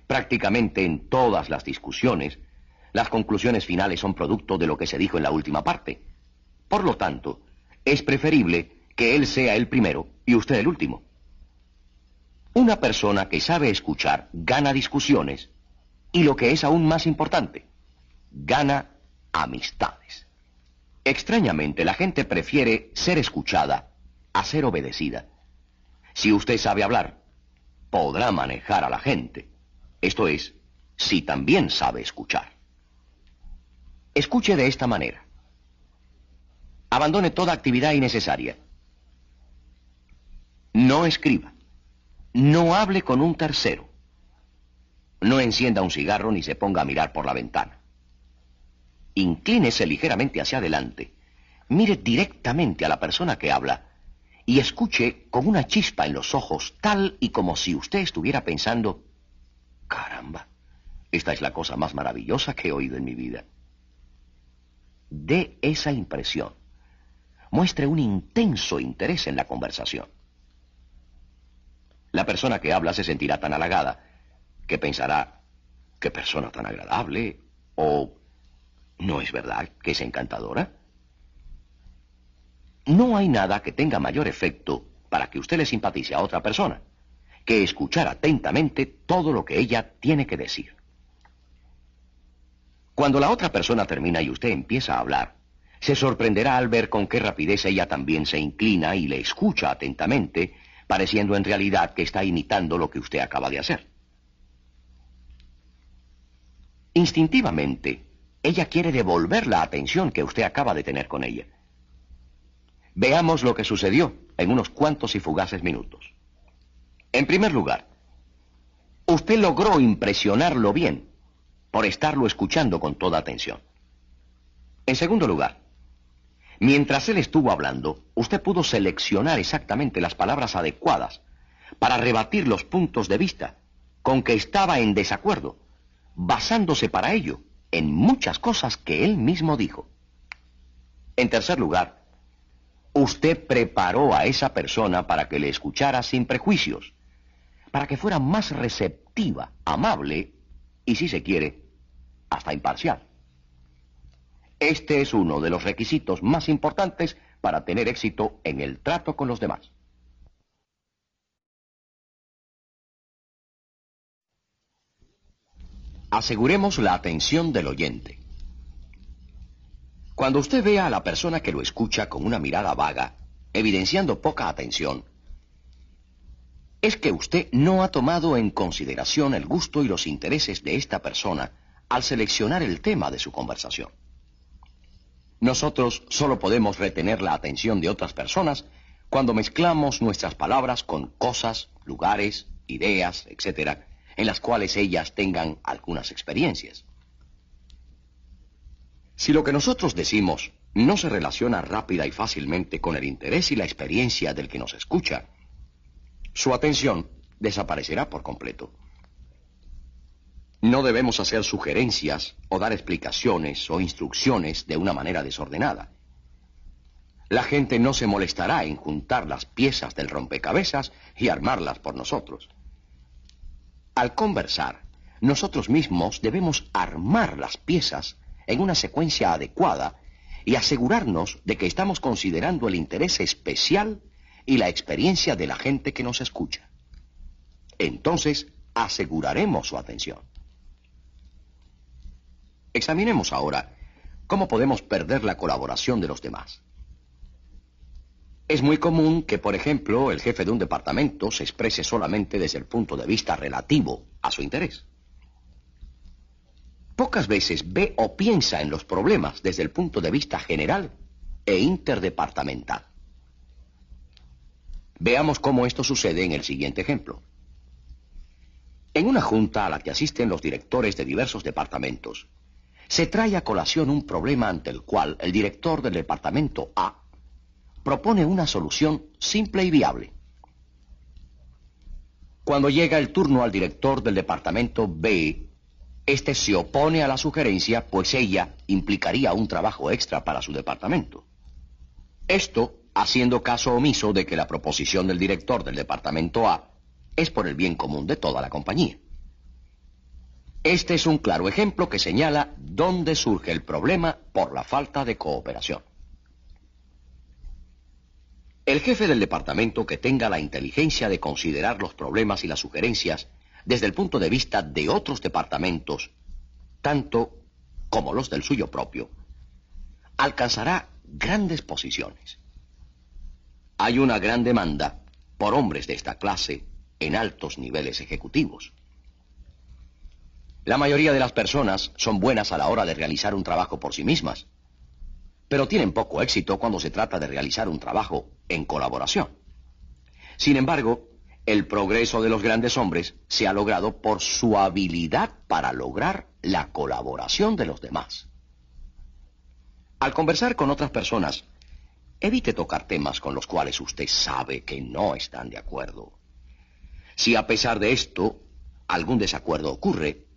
Prácticamente en todas las discusiones, las conclusiones finales son producto de lo que se dijo en la última parte. Por lo tanto, es preferible que él sea el primero y usted el último. Una persona que sabe escuchar gana discusiones y lo que es aún más importante, gana amistades. Extrañamente, la gente prefiere ser escuchada a ser obedecida. Si usted sabe hablar, podrá manejar a la gente. Esto es, si también sabe escuchar. Escuche de esta manera. Abandone toda actividad innecesaria. No escriba. No hable con un tercero. No encienda un cigarro ni se ponga a mirar por la ventana. Inclínese ligeramente hacia adelante. Mire directamente a la persona que habla y escuche con una chispa en los ojos, tal y como si usted estuviera pensando, caramba, esta es la cosa más maravillosa que he oído en mi vida. Dé esa impresión. Muestre un intenso interés en la conversación. La persona que habla se sentirá tan halagada que pensará, qué persona tan agradable, o ¿no es verdad que es encantadora? No hay nada que tenga mayor efecto para que usted le simpatice a otra persona que escuchar atentamente todo lo que ella tiene que decir. Cuando la otra persona termina y usted empieza a hablar, se sorprenderá al ver con qué rapidez ella también se inclina y le escucha atentamente pareciendo en realidad que está imitando lo que usted acaba de hacer. Instintivamente, ella quiere devolver la atención que usted acaba de tener con ella. Veamos lo que sucedió en unos cuantos y fugaces minutos. En primer lugar, usted logró impresionarlo bien por estarlo escuchando con toda atención. En segundo lugar, Mientras él estuvo hablando, usted pudo seleccionar exactamente las palabras adecuadas para rebatir los puntos de vista con que estaba en desacuerdo, basándose para ello en muchas cosas que él mismo dijo. En tercer lugar, usted preparó a esa persona para que le escuchara sin prejuicios, para que fuera más receptiva, amable y, si se quiere, hasta imparcial. Este es uno de los requisitos más importantes para tener éxito en el trato con los demás. Aseguremos la atención del oyente. Cuando usted vea a la persona que lo escucha con una mirada vaga, evidenciando poca atención, es que usted no ha tomado en consideración el gusto y los intereses de esta persona al seleccionar el tema de su conversación. Nosotros solo podemos retener la atención de otras personas cuando mezclamos nuestras palabras con cosas, lugares, ideas, etc., en las cuales ellas tengan algunas experiencias. Si lo que nosotros decimos no se relaciona rápida y fácilmente con el interés y la experiencia del que nos escucha, su atención desaparecerá por completo. No debemos hacer sugerencias o dar explicaciones o instrucciones de una manera desordenada. La gente no se molestará en juntar las piezas del rompecabezas y armarlas por nosotros. Al conversar, nosotros mismos debemos armar las piezas en una secuencia adecuada y asegurarnos de que estamos considerando el interés especial y la experiencia de la gente que nos escucha. Entonces, aseguraremos su atención. Examinemos ahora cómo podemos perder la colaboración de los demás. Es muy común que, por ejemplo, el jefe de un departamento se exprese solamente desde el punto de vista relativo a su interés. Pocas veces ve o piensa en los problemas desde el punto de vista general e interdepartamental. Veamos cómo esto sucede en el siguiente ejemplo. En una junta a la que asisten los directores de diversos departamentos, se trae a colación un problema ante el cual el director del departamento A propone una solución simple y viable. Cuando llega el turno al director del departamento B, este se opone a la sugerencia, pues ella implicaría un trabajo extra para su departamento. Esto haciendo caso omiso de que la proposición del director del departamento A es por el bien común de toda la compañía. Este es un claro ejemplo que señala dónde surge el problema por la falta de cooperación. El jefe del departamento que tenga la inteligencia de considerar los problemas y las sugerencias desde el punto de vista de otros departamentos, tanto como los del suyo propio, alcanzará grandes posiciones. Hay una gran demanda por hombres de esta clase en altos niveles ejecutivos. La mayoría de las personas son buenas a la hora de realizar un trabajo por sí mismas, pero tienen poco éxito cuando se trata de realizar un trabajo en colaboración. Sin embargo, el progreso de los grandes hombres se ha logrado por su habilidad para lograr la colaboración de los demás. Al conversar con otras personas, evite tocar temas con los cuales usted sabe que no están de acuerdo. Si a pesar de esto algún desacuerdo ocurre,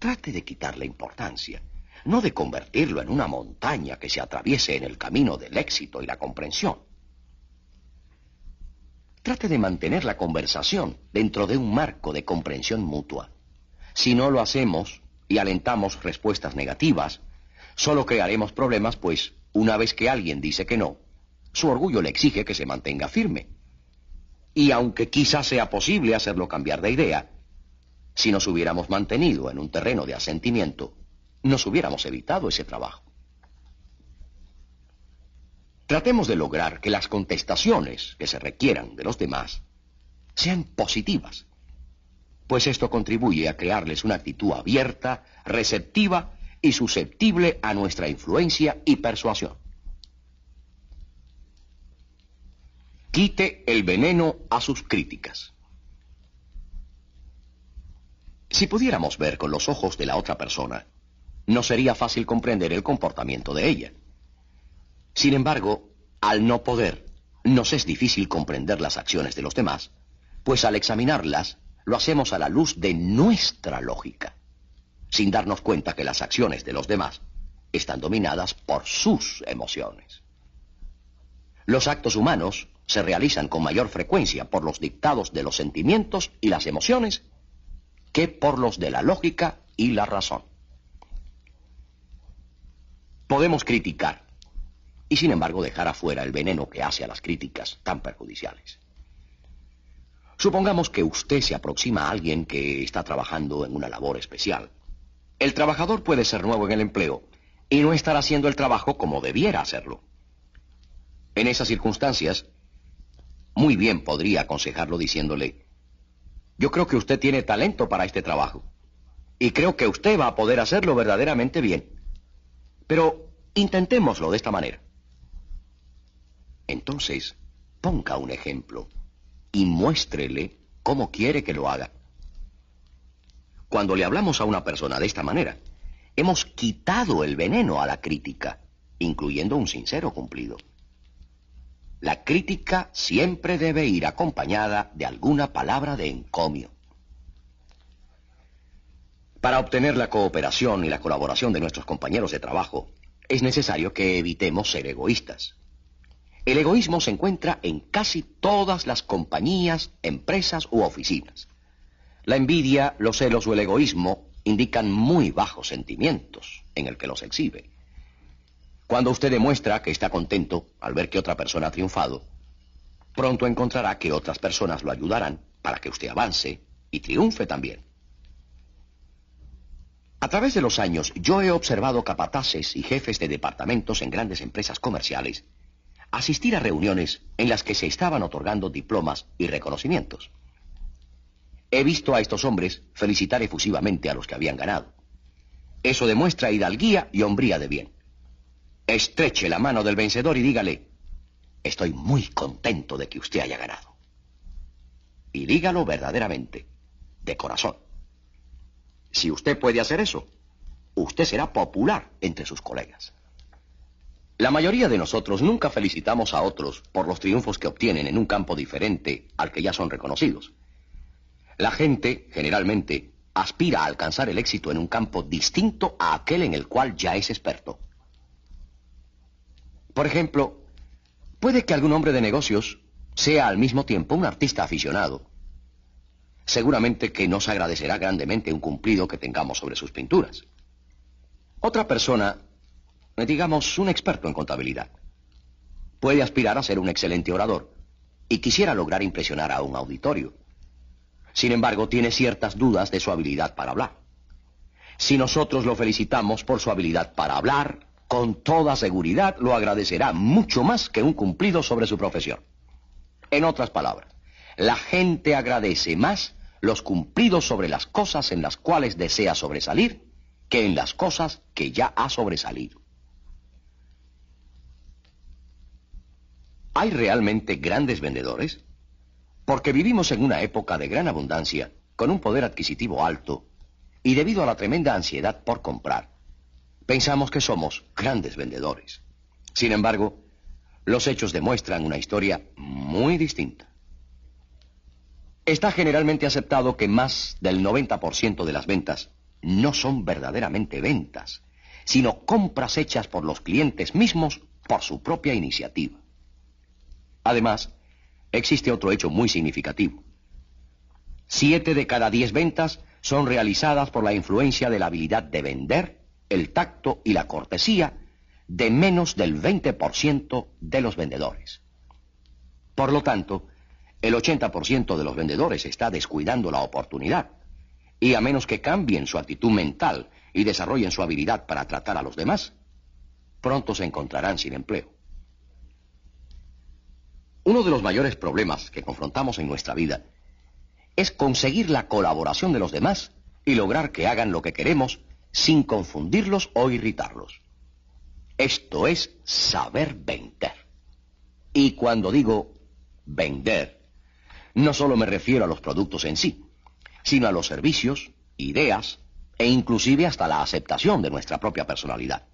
Trate de quitarle importancia, no de convertirlo en una montaña que se atraviese en el camino del éxito y la comprensión. Trate de mantener la conversación dentro de un marco de comprensión mutua. Si no lo hacemos y alentamos respuestas negativas, solo crearemos problemas, pues una vez que alguien dice que no, su orgullo le exige que se mantenga firme. Y aunque quizás sea posible hacerlo cambiar de idea, si nos hubiéramos mantenido en un terreno de asentimiento, nos hubiéramos evitado ese trabajo. Tratemos de lograr que las contestaciones que se requieran de los demás sean positivas, pues esto contribuye a crearles una actitud abierta, receptiva y susceptible a nuestra influencia y persuasión. Quite el veneno a sus críticas. Si pudiéramos ver con los ojos de la otra persona, no sería fácil comprender el comportamiento de ella. Sin embargo, al no poder, nos es difícil comprender las acciones de los demás, pues al examinarlas, lo hacemos a la luz de nuestra lógica, sin darnos cuenta que las acciones de los demás están dominadas por sus emociones. Los actos humanos se realizan con mayor frecuencia por los dictados de los sentimientos y las emociones que por los de la lógica y la razón. Podemos criticar, y sin embargo dejar afuera el veneno que hace a las críticas tan perjudiciales. Supongamos que usted se aproxima a alguien que está trabajando en una labor especial. El trabajador puede ser nuevo en el empleo y no estar haciendo el trabajo como debiera hacerlo. En esas circunstancias, muy bien podría aconsejarlo diciéndole, yo creo que usted tiene talento para este trabajo y creo que usted va a poder hacerlo verdaderamente bien. Pero intentémoslo de esta manera. Entonces, ponga un ejemplo y muéstrele cómo quiere que lo haga. Cuando le hablamos a una persona de esta manera, hemos quitado el veneno a la crítica, incluyendo un sincero cumplido. La crítica siempre debe ir acompañada de alguna palabra de encomio. Para obtener la cooperación y la colaboración de nuestros compañeros de trabajo, es necesario que evitemos ser egoístas. El egoísmo se encuentra en casi todas las compañías, empresas u oficinas. La envidia, los celos o el egoísmo indican muy bajos sentimientos en el que los exhibe. Cuando usted demuestra que está contento al ver que otra persona ha triunfado, pronto encontrará que otras personas lo ayudarán para que usted avance y triunfe también. A través de los años, yo he observado capataces y jefes de departamentos en grandes empresas comerciales asistir a reuniones en las que se estaban otorgando diplomas y reconocimientos. He visto a estos hombres felicitar efusivamente a los que habían ganado. Eso demuestra hidalguía y hombría de bien. Estreche la mano del vencedor y dígale, estoy muy contento de que usted haya ganado. Y dígalo verdaderamente, de corazón. Si usted puede hacer eso, usted será popular entre sus colegas. La mayoría de nosotros nunca felicitamos a otros por los triunfos que obtienen en un campo diferente al que ya son reconocidos. La gente, generalmente, aspira a alcanzar el éxito en un campo distinto a aquel en el cual ya es experto. Por ejemplo, puede que algún hombre de negocios sea al mismo tiempo un artista aficionado. Seguramente que nos agradecerá grandemente un cumplido que tengamos sobre sus pinturas. Otra persona, digamos un experto en contabilidad, puede aspirar a ser un excelente orador y quisiera lograr impresionar a un auditorio. Sin embargo, tiene ciertas dudas de su habilidad para hablar. Si nosotros lo felicitamos por su habilidad para hablar, con toda seguridad lo agradecerá mucho más que un cumplido sobre su profesión. En otras palabras, la gente agradece más los cumplidos sobre las cosas en las cuales desea sobresalir que en las cosas que ya ha sobresalido. ¿Hay realmente grandes vendedores? Porque vivimos en una época de gran abundancia, con un poder adquisitivo alto, y debido a la tremenda ansiedad por comprar, Pensamos que somos grandes vendedores. Sin embargo, los hechos demuestran una historia muy distinta. Está generalmente aceptado que más del 90% de las ventas no son verdaderamente ventas, sino compras hechas por los clientes mismos por su propia iniciativa. Además, existe otro hecho muy significativo. Siete de cada diez ventas son realizadas por la influencia de la habilidad de vender el tacto y la cortesía de menos del 20% de los vendedores. Por lo tanto, el 80% de los vendedores está descuidando la oportunidad, y a menos que cambien su actitud mental y desarrollen su habilidad para tratar a los demás, pronto se encontrarán sin empleo. Uno de los mayores problemas que confrontamos en nuestra vida es conseguir la colaboración de los demás y lograr que hagan lo que queremos sin confundirlos o irritarlos. Esto es saber vender. Y cuando digo vender, no solo me refiero a los productos en sí, sino a los servicios, ideas e inclusive hasta la aceptación de nuestra propia personalidad.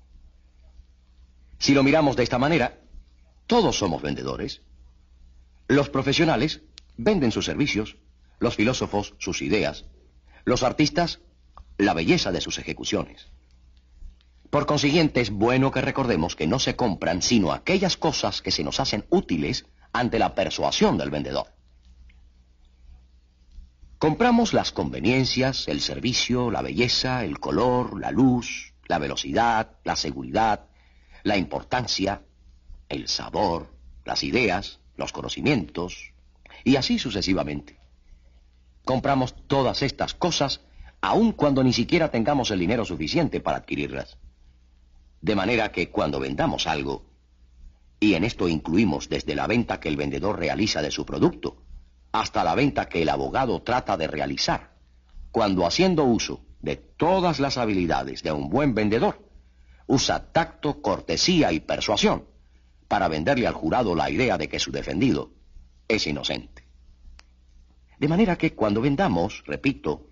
Si lo miramos de esta manera, todos somos vendedores. Los profesionales venden sus servicios, los filósofos sus ideas, los artistas la belleza de sus ejecuciones. Por consiguiente, es bueno que recordemos que no se compran sino aquellas cosas que se nos hacen útiles ante la persuasión del vendedor. Compramos las conveniencias, el servicio, la belleza, el color, la luz, la velocidad, la seguridad, la importancia el sabor, las ideas, los conocimientos, y así sucesivamente. Compramos todas estas cosas aun cuando ni siquiera tengamos el dinero suficiente para adquirirlas. De manera que cuando vendamos algo, y en esto incluimos desde la venta que el vendedor realiza de su producto, hasta la venta que el abogado trata de realizar, cuando haciendo uso de todas las habilidades de un buen vendedor, usa tacto, cortesía y persuasión para venderle al jurado la idea de que su defendido es inocente. De manera que cuando vendamos, repito,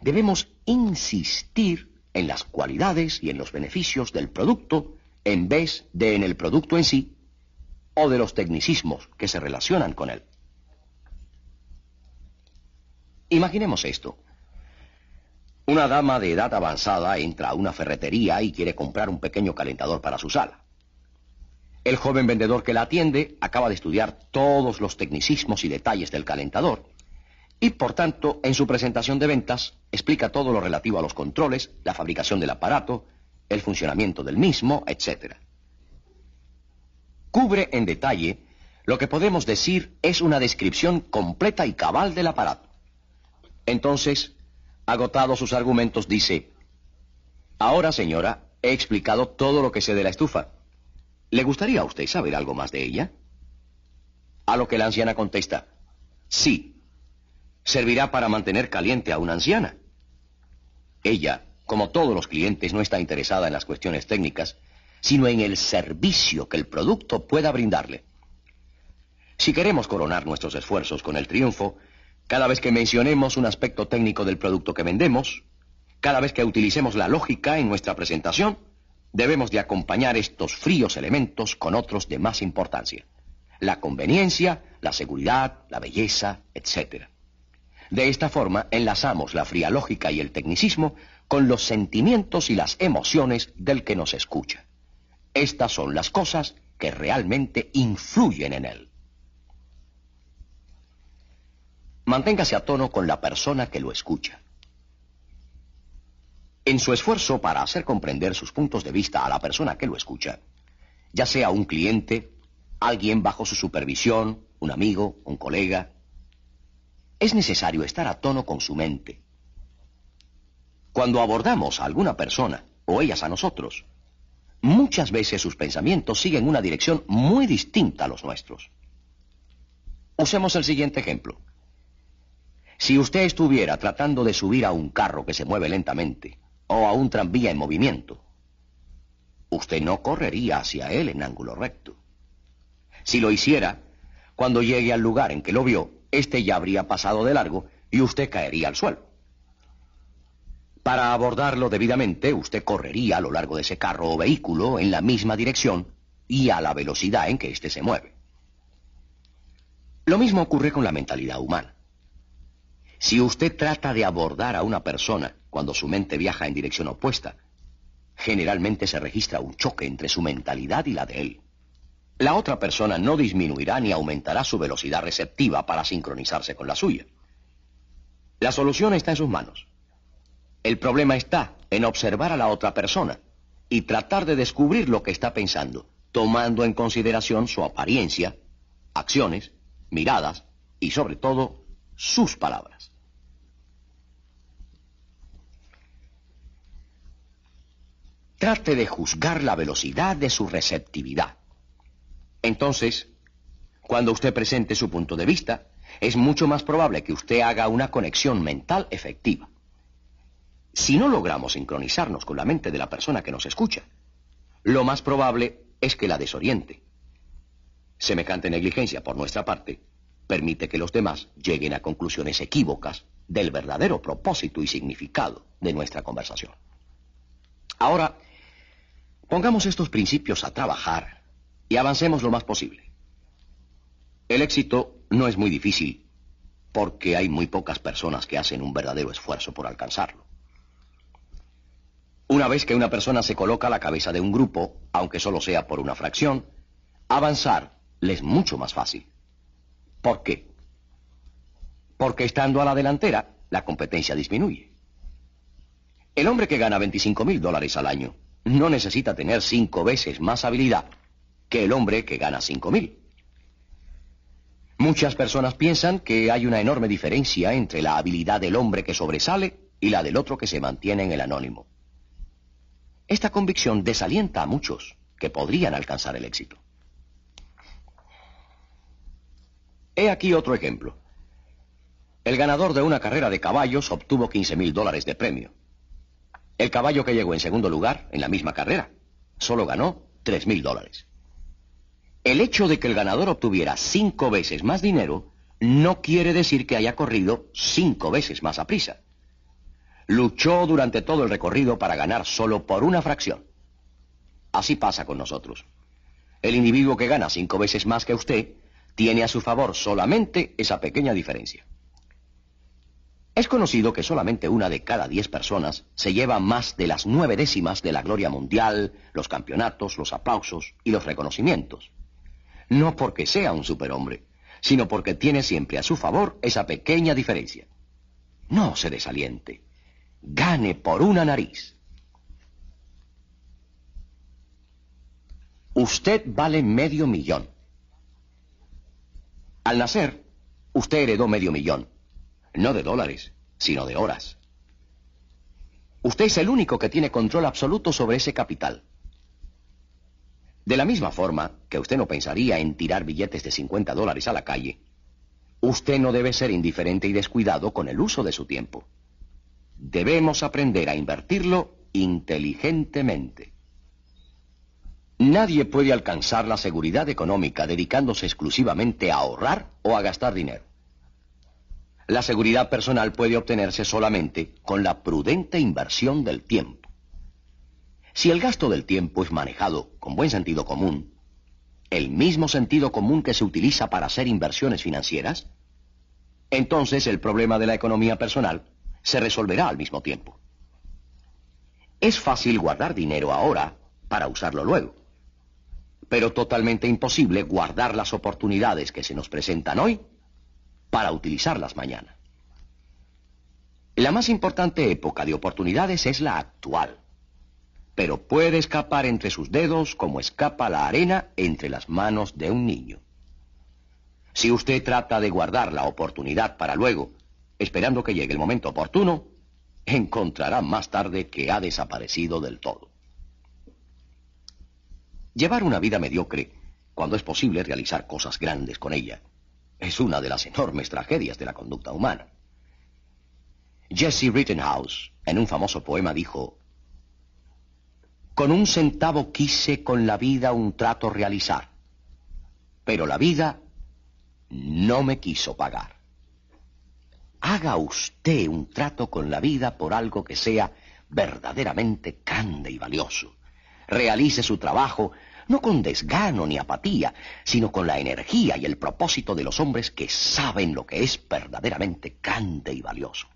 debemos insistir en las cualidades y en los beneficios del producto en vez de en el producto en sí o de los tecnicismos que se relacionan con él. Imaginemos esto. Una dama de edad avanzada entra a una ferretería y quiere comprar un pequeño calentador para su sala. El joven vendedor que la atiende acaba de estudiar todos los tecnicismos y detalles del calentador y, por tanto, en su presentación de ventas explica todo lo relativo a los controles, la fabricación del aparato, el funcionamiento del mismo, etc. Cubre en detalle lo que podemos decir es una descripción completa y cabal del aparato. Entonces, agotados sus argumentos, dice, Ahora, señora, he explicado todo lo que sé de la estufa. ¿Le gustaría a usted saber algo más de ella? A lo que la anciana contesta, sí, servirá para mantener caliente a una anciana. Ella, como todos los clientes, no está interesada en las cuestiones técnicas, sino en el servicio que el producto pueda brindarle. Si queremos coronar nuestros esfuerzos con el triunfo, cada vez que mencionemos un aspecto técnico del producto que vendemos, cada vez que utilicemos la lógica en nuestra presentación, debemos de acompañar estos fríos elementos con otros de más importancia. La conveniencia, la seguridad, la belleza, etc. De esta forma enlazamos la fría lógica y el tecnicismo con los sentimientos y las emociones del que nos escucha. Estas son las cosas que realmente influyen en él. Manténgase a tono con la persona que lo escucha. En su esfuerzo para hacer comprender sus puntos de vista a la persona que lo escucha, ya sea un cliente, alguien bajo su supervisión, un amigo, un colega, es necesario estar a tono con su mente. Cuando abordamos a alguna persona, o ellas a nosotros, muchas veces sus pensamientos siguen una dirección muy distinta a los nuestros. Usemos el siguiente ejemplo. Si usted estuviera tratando de subir a un carro que se mueve lentamente o a un tranvía en movimiento, usted no correría hacia él en ángulo recto. Si lo hiciera, cuando llegue al lugar en que lo vio, éste ya habría pasado de largo y usted caería al suelo. Para abordarlo debidamente, usted correría a lo largo de ese carro o vehículo en la misma dirección y a la velocidad en que éste se mueve. Lo mismo ocurre con la mentalidad humana. Si usted trata de abordar a una persona cuando su mente viaja en dirección opuesta, generalmente se registra un choque entre su mentalidad y la de él. La otra persona no disminuirá ni aumentará su velocidad receptiva para sincronizarse con la suya. La solución está en sus manos. El problema está en observar a la otra persona y tratar de descubrir lo que está pensando, tomando en consideración su apariencia, acciones, miradas y sobre todo sus palabras. Trate de juzgar la velocidad de su receptividad. Entonces, cuando usted presente su punto de vista, es mucho más probable que usted haga una conexión mental efectiva. Si no logramos sincronizarnos con la mente de la persona que nos escucha, lo más probable es que la desoriente. Semejante negligencia por nuestra parte permite que los demás lleguen a conclusiones equívocas del verdadero propósito y significado de nuestra conversación. Ahora, pongamos estos principios a trabajar y avancemos lo más posible. El éxito no es muy difícil porque hay muy pocas personas que hacen un verdadero esfuerzo por alcanzarlo. Una vez que una persona se coloca a la cabeza de un grupo, aunque solo sea por una fracción, avanzar le es mucho más fácil. ¿Por qué? Porque estando a la delantera, la competencia disminuye. El hombre que gana 25 mil dólares al año no necesita tener cinco veces más habilidad que el hombre que gana cinco mil. Muchas personas piensan que hay una enorme diferencia entre la habilidad del hombre que sobresale y la del otro que se mantiene en el anónimo. Esta convicción desalienta a muchos que podrían alcanzar el éxito. He aquí otro ejemplo. El ganador de una carrera de caballos obtuvo 15 mil dólares de premio. El caballo que llegó en segundo lugar en la misma carrera solo ganó 3 mil dólares. El hecho de que el ganador obtuviera cinco veces más dinero no quiere decir que haya corrido cinco veces más a prisa. Luchó durante todo el recorrido para ganar solo por una fracción. Así pasa con nosotros. El individuo que gana cinco veces más que usted tiene a su favor solamente esa pequeña diferencia. Es conocido que solamente una de cada diez personas se lleva más de las nueve décimas de la gloria mundial, los campeonatos, los aplausos y los reconocimientos no porque sea un superhombre, sino porque tiene siempre a su favor esa pequeña diferencia. No se desaliente. Gane por una nariz. Usted vale medio millón. Al nacer, usted heredó medio millón. No de dólares, sino de horas. Usted es el único que tiene control absoluto sobre ese capital. De la misma forma que usted no pensaría en tirar billetes de 50 dólares a la calle, usted no debe ser indiferente y descuidado con el uso de su tiempo. Debemos aprender a invertirlo inteligentemente. Nadie puede alcanzar la seguridad económica dedicándose exclusivamente a ahorrar o a gastar dinero. La seguridad personal puede obtenerse solamente con la prudente inversión del tiempo. Si el gasto del tiempo es manejado con buen sentido común, el mismo sentido común que se utiliza para hacer inversiones financieras, entonces el problema de la economía personal se resolverá al mismo tiempo. Es fácil guardar dinero ahora para usarlo luego, pero totalmente imposible guardar las oportunidades que se nos presentan hoy para utilizarlas mañana. La más importante época de oportunidades es la actual pero puede escapar entre sus dedos como escapa la arena entre las manos de un niño. Si usted trata de guardar la oportunidad para luego, esperando que llegue el momento oportuno, encontrará más tarde que ha desaparecido del todo. Llevar una vida mediocre, cuando es posible realizar cosas grandes con ella, es una de las enormes tragedias de la conducta humana. Jesse Rittenhouse, en un famoso poema, dijo, con un centavo quise con la vida un trato realizar, pero la vida no me quiso pagar. Haga usted un trato con la vida por algo que sea verdaderamente cande y valioso. Realice su trabajo no con desgano ni apatía, sino con la energía y el propósito de los hombres que saben lo que es verdaderamente cande y valioso.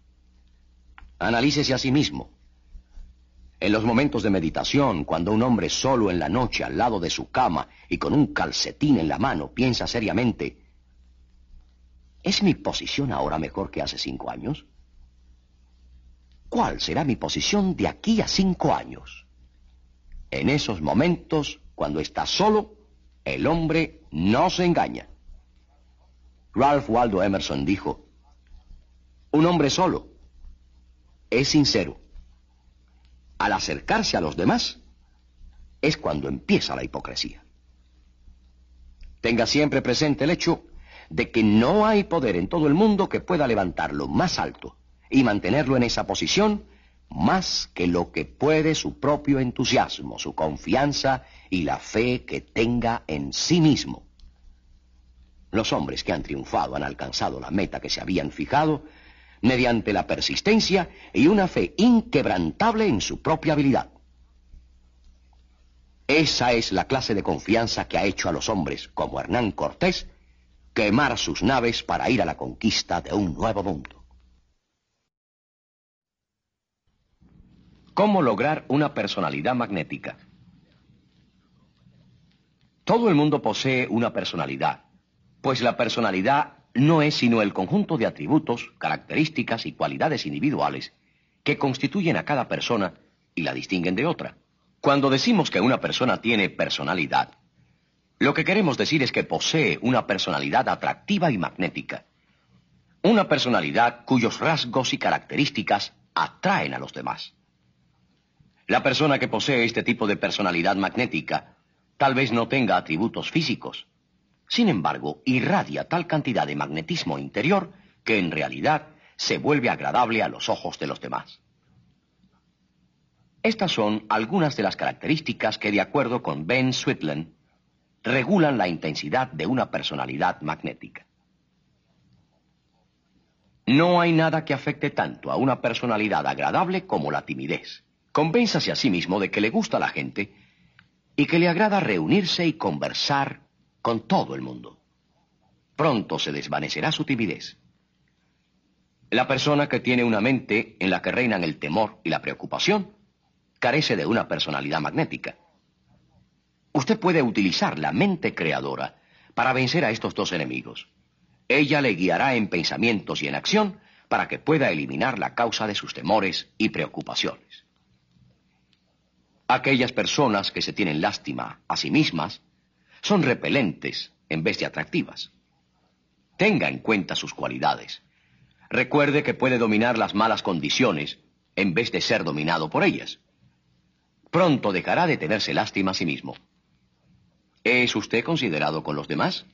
Analícese a sí mismo en los momentos de meditación, cuando un hombre solo en la noche al lado de su cama y con un calcetín en la mano piensa seriamente, ¿es mi posición ahora mejor que hace cinco años? ¿Cuál será mi posición de aquí a cinco años? En esos momentos, cuando está solo, el hombre no se engaña. Ralph Waldo Emerson dijo, un hombre solo es sincero al acercarse a los demás, es cuando empieza la hipocresía. Tenga siempre presente el hecho de que no hay poder en todo el mundo que pueda levantarlo más alto y mantenerlo en esa posición más que lo que puede su propio entusiasmo, su confianza y la fe que tenga en sí mismo. Los hombres que han triunfado han alcanzado la meta que se habían fijado mediante la persistencia y una fe inquebrantable en su propia habilidad. Esa es la clase de confianza que ha hecho a los hombres como Hernán Cortés quemar sus naves para ir a la conquista de un nuevo mundo. ¿Cómo lograr una personalidad magnética? Todo el mundo posee una personalidad, pues la personalidad no es sino el conjunto de atributos, características y cualidades individuales que constituyen a cada persona y la distinguen de otra. Cuando decimos que una persona tiene personalidad, Lo que queremos decir es que posee una personalidad atractiva y magnética. Una personalidad cuyos rasgos y características atraen a los demás. La persona que posee este tipo de personalidad magnética tal vez no tenga atributos físicos. Sin embargo, irradia tal cantidad de magnetismo interior que en realidad se vuelve agradable a los ojos de los demás. Estas son algunas de las características que, de acuerdo con Ben Switland, regulan la intensidad de una personalidad magnética. No hay nada que afecte tanto a una personalidad agradable como la timidez. Convénzase a sí mismo de que le gusta la gente y que le agrada reunirse y conversar con todo el mundo. Pronto se desvanecerá su timidez. La persona que tiene una mente en la que reinan el temor y la preocupación carece de una personalidad magnética. Usted puede utilizar la mente creadora para vencer a estos dos enemigos. Ella le guiará en pensamientos y en acción para que pueda eliminar la causa de sus temores y preocupaciones. Aquellas personas que se tienen lástima a sí mismas son repelentes en vez de atractivas. Tenga en cuenta sus cualidades. Recuerde que puede dominar las malas condiciones en vez de ser dominado por ellas. Pronto dejará de tenerse lástima a sí mismo. ¿Es usted considerado con los demás?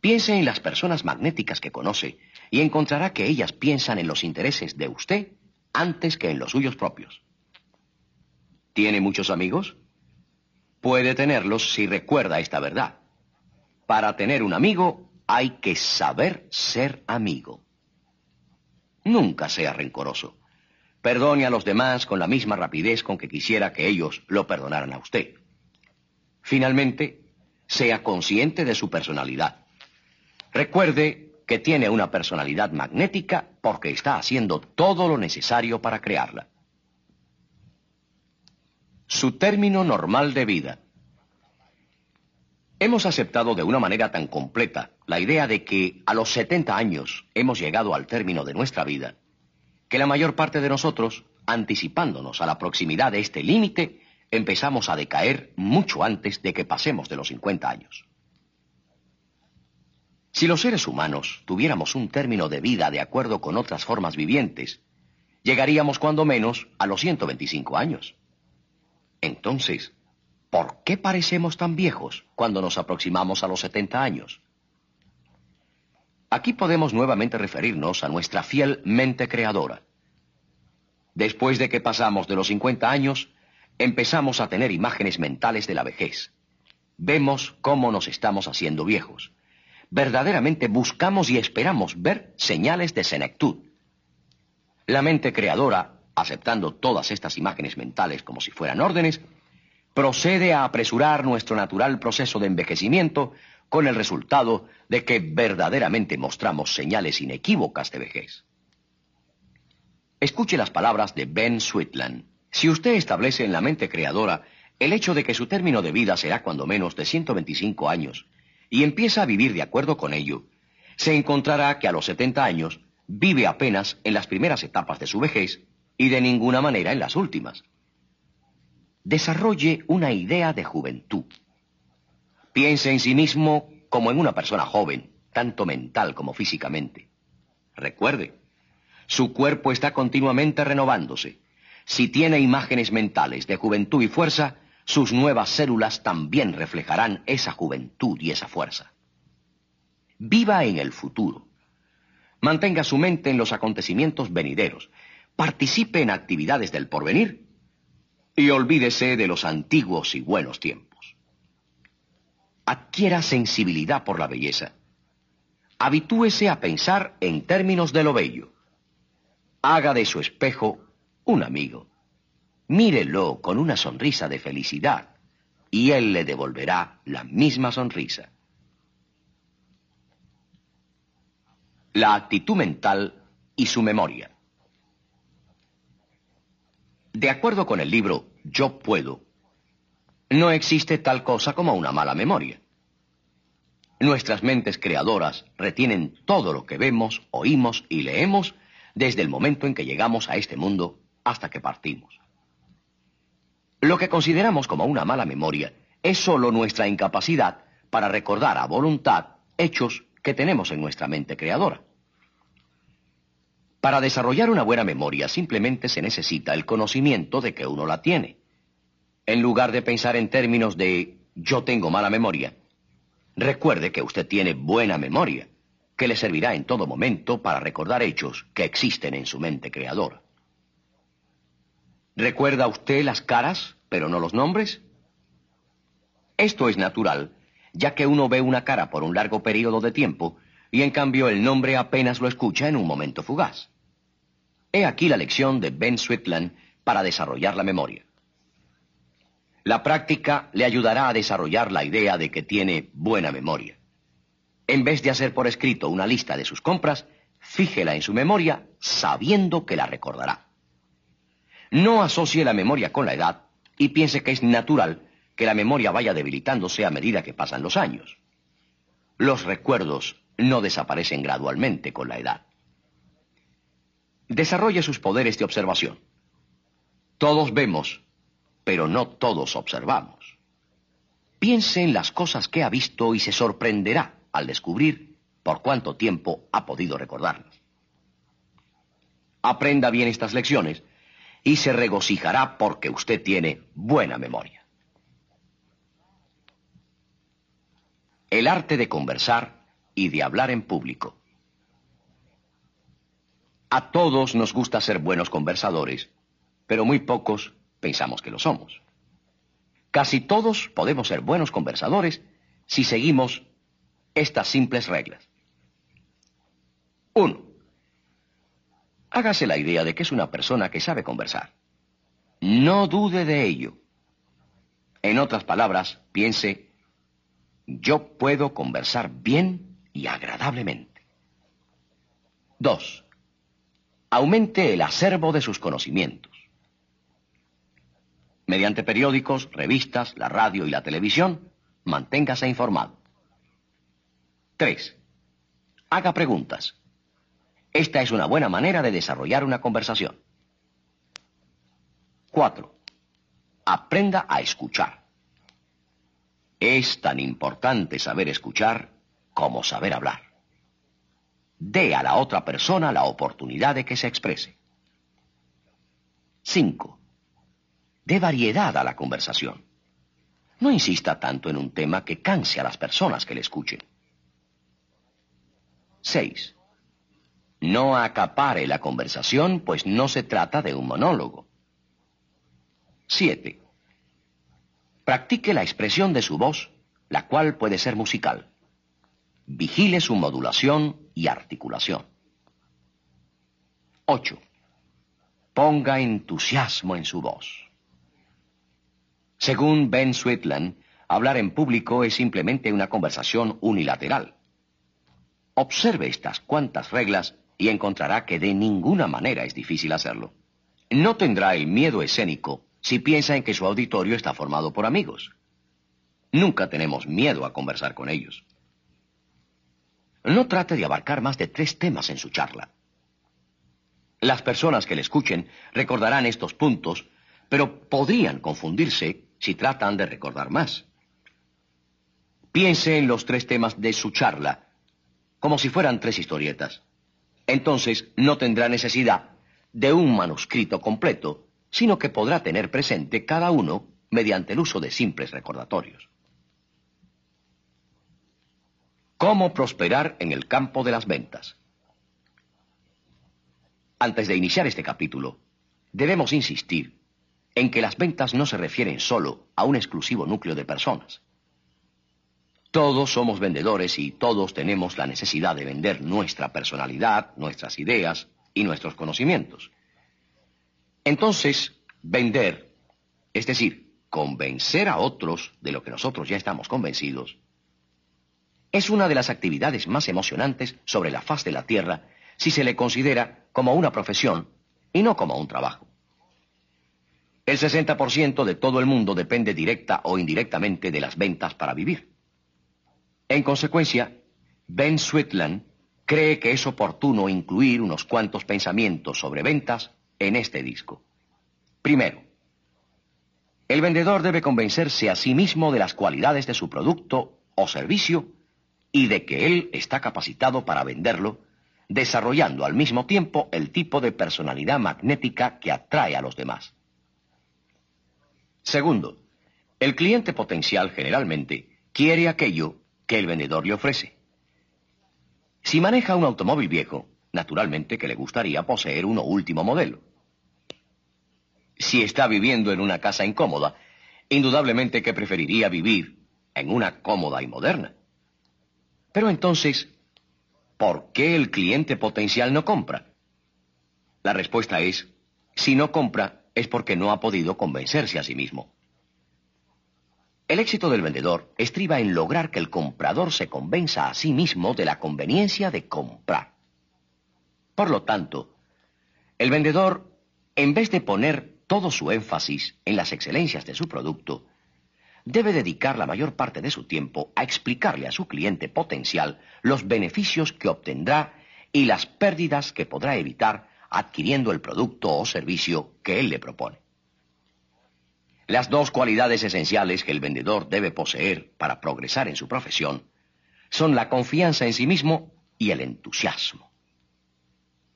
Piense en las personas magnéticas que conoce y encontrará que ellas piensan en los intereses de usted antes que en los suyos propios. ¿Tiene muchos amigos? Puede tenerlos si recuerda esta verdad. Para tener un amigo hay que saber ser amigo. Nunca sea rencoroso. Perdone a los demás con la misma rapidez con que quisiera que ellos lo perdonaran a usted. Finalmente, sea consciente de su personalidad. Recuerde que tiene una personalidad magnética porque está haciendo todo lo necesario para crearla. Su término normal de vida. Hemos aceptado de una manera tan completa la idea de que a los 70 años hemos llegado al término de nuestra vida, que la mayor parte de nosotros, anticipándonos a la proximidad de este límite, empezamos a decaer mucho antes de que pasemos de los 50 años. Si los seres humanos tuviéramos un término de vida de acuerdo con otras formas vivientes, llegaríamos cuando menos a los 125 años. Entonces, ¿por qué parecemos tan viejos cuando nos aproximamos a los 70 años? Aquí podemos nuevamente referirnos a nuestra fiel mente creadora. Después de que pasamos de los 50 años, empezamos a tener imágenes mentales de la vejez. Vemos cómo nos estamos haciendo viejos. Verdaderamente buscamos y esperamos ver señales de senectud. La mente creadora, aceptando todas estas imágenes mentales como si fueran órdenes, procede a apresurar nuestro natural proceso de envejecimiento con el resultado de que verdaderamente mostramos señales inequívocas de vejez. Escuche las palabras de Ben Sweetland. Si usted establece en la mente creadora el hecho de que su término de vida será cuando menos de 125 años y empieza a vivir de acuerdo con ello, se encontrará que a los 70 años vive apenas en las primeras etapas de su vejez y de ninguna manera en las últimas. Desarrolle una idea de juventud. Piense en sí mismo como en una persona joven, tanto mental como físicamente. Recuerde, su cuerpo está continuamente renovándose si tiene imágenes mentales de juventud y fuerza, sus nuevas células también reflejarán esa juventud y esa fuerza. Viva en el futuro. Mantenga su mente en los acontecimientos venideros. Participe en actividades del porvenir y olvídese de los antiguos y buenos tiempos. Adquiera sensibilidad por la belleza. Habitúese a pensar en términos de lo bello. Haga de su espejo un amigo. Mírelo con una sonrisa de felicidad y él le devolverá la misma sonrisa. La actitud mental y su memoria. De acuerdo con el libro Yo puedo, no existe tal cosa como una mala memoria. Nuestras mentes creadoras retienen todo lo que vemos, oímos y leemos desde el momento en que llegamos a este mundo hasta que partimos. Lo que consideramos como una mala memoria es sólo nuestra incapacidad para recordar a voluntad hechos que tenemos en nuestra mente creadora. Para desarrollar una buena memoria simplemente se necesita el conocimiento de que uno la tiene. En lugar de pensar en términos de yo tengo mala memoria, recuerde que usted tiene buena memoria, que le servirá en todo momento para recordar hechos que existen en su mente creadora. ¿Recuerda usted las caras, pero no los nombres? Esto es natural, ya que uno ve una cara por un largo periodo de tiempo y en cambio el nombre apenas lo escucha en un momento fugaz. He aquí la lección de Ben Switland para desarrollar la memoria. La práctica le ayudará a desarrollar la idea de que tiene buena memoria. En vez de hacer por escrito una lista de sus compras, fíjela en su memoria sabiendo que la recordará. No asocie la memoria con la edad y piense que es natural que la memoria vaya debilitándose a medida que pasan los años. Los recuerdos no desaparecen gradualmente con la edad. Desarrolle sus poderes de observación. Todos vemos, pero no todos observamos. Piense en las cosas que ha visto y se sorprenderá al descubrir por cuánto tiempo ha podido recordarlas. Aprenda bien estas lecciones y se regocijará porque usted tiene buena memoria. El arte de conversar y de hablar en público. A todos nos gusta ser buenos conversadores, pero muy pocos pensamos que lo somos. Casi todos podemos ser buenos conversadores si seguimos estas simples reglas. 1. Hágase la idea de que es una persona que sabe conversar. No dude de ello. En otras palabras, piense, yo puedo conversar bien y agradablemente. 2. Aumente el acervo de sus conocimientos. Mediante periódicos, revistas, la radio y la televisión, manténgase informado. 3. Haga preguntas. Esta es una buena manera de desarrollar una conversación. 4. Aprenda a escuchar. Es tan importante saber escuchar como saber hablar. Dé a la otra persona la oportunidad de que se exprese. 5. Dé variedad a la conversación. No insista tanto en un tema que canse a las personas que le escuchen. 6. No acapare la conversación, pues no se trata de un monólogo. 7. Practique la expresión de su voz, la cual puede ser musical. Vigile su modulación y articulación. 8. Ponga entusiasmo en su voz. Según Ben Sweetland, hablar en público es simplemente una conversación unilateral. Observe estas cuantas reglas y encontrará que de ninguna manera es difícil hacerlo. No tendrá el miedo escénico si piensa en que su auditorio está formado por amigos. Nunca tenemos miedo a conversar con ellos. No trate de abarcar más de tres temas en su charla. Las personas que le escuchen recordarán estos puntos, pero podrían confundirse si tratan de recordar más. Piense en los tres temas de su charla como si fueran tres historietas. Entonces no tendrá necesidad de un manuscrito completo, sino que podrá tener presente cada uno mediante el uso de simples recordatorios. ¿Cómo prosperar en el campo de las ventas? Antes de iniciar este capítulo, debemos insistir en que las ventas no se refieren solo a un exclusivo núcleo de personas. Todos somos vendedores y todos tenemos la necesidad de vender nuestra personalidad, nuestras ideas y nuestros conocimientos. Entonces, vender, es decir, convencer a otros de lo que nosotros ya estamos convencidos, es una de las actividades más emocionantes sobre la faz de la Tierra si se le considera como una profesión y no como un trabajo. El 60% de todo el mundo depende directa o indirectamente de las ventas para vivir. En consecuencia, Ben Switland cree que es oportuno incluir unos cuantos pensamientos sobre ventas en este disco. Primero, El vendedor debe convencerse a sí mismo de las cualidades de su producto o servicio y de que él está capacitado para venderlo, desarrollando al mismo tiempo el tipo de personalidad magnética que atrae a los demás. Segundo, el cliente potencial generalmente quiere aquello que el vendedor le ofrece. Si maneja un automóvil viejo, naturalmente que le gustaría poseer uno último modelo. Si está viviendo en una casa incómoda, indudablemente que preferiría vivir en una cómoda y moderna. Pero entonces, ¿por qué el cliente potencial no compra? La respuesta es, si no compra es porque no ha podido convencerse a sí mismo. El éxito del vendedor estriba en lograr que el comprador se convenza a sí mismo de la conveniencia de comprar. Por lo tanto, el vendedor, en vez de poner todo su énfasis en las excelencias de su producto, debe dedicar la mayor parte de su tiempo a explicarle a su cliente potencial los beneficios que obtendrá y las pérdidas que podrá evitar adquiriendo el producto o servicio que él le propone. Las dos cualidades esenciales que el vendedor debe poseer para progresar en su profesión son la confianza en sí mismo y el entusiasmo.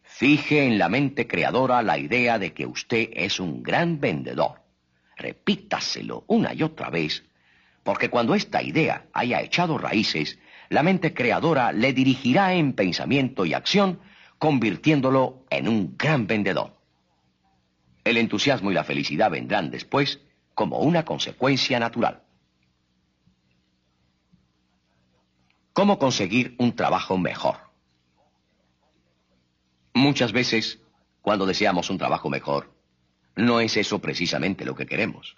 Fije en la mente creadora la idea de que usted es un gran vendedor repítaselo una y otra vez, porque cuando esta idea haya echado raíces, la mente creadora le dirigirá en pensamiento y acción, convirtiéndolo en un gran vendedor. El entusiasmo y la felicidad vendrán después como una consecuencia natural. ¿Cómo conseguir un trabajo mejor? Muchas veces, cuando deseamos un trabajo mejor, no es eso precisamente lo que queremos.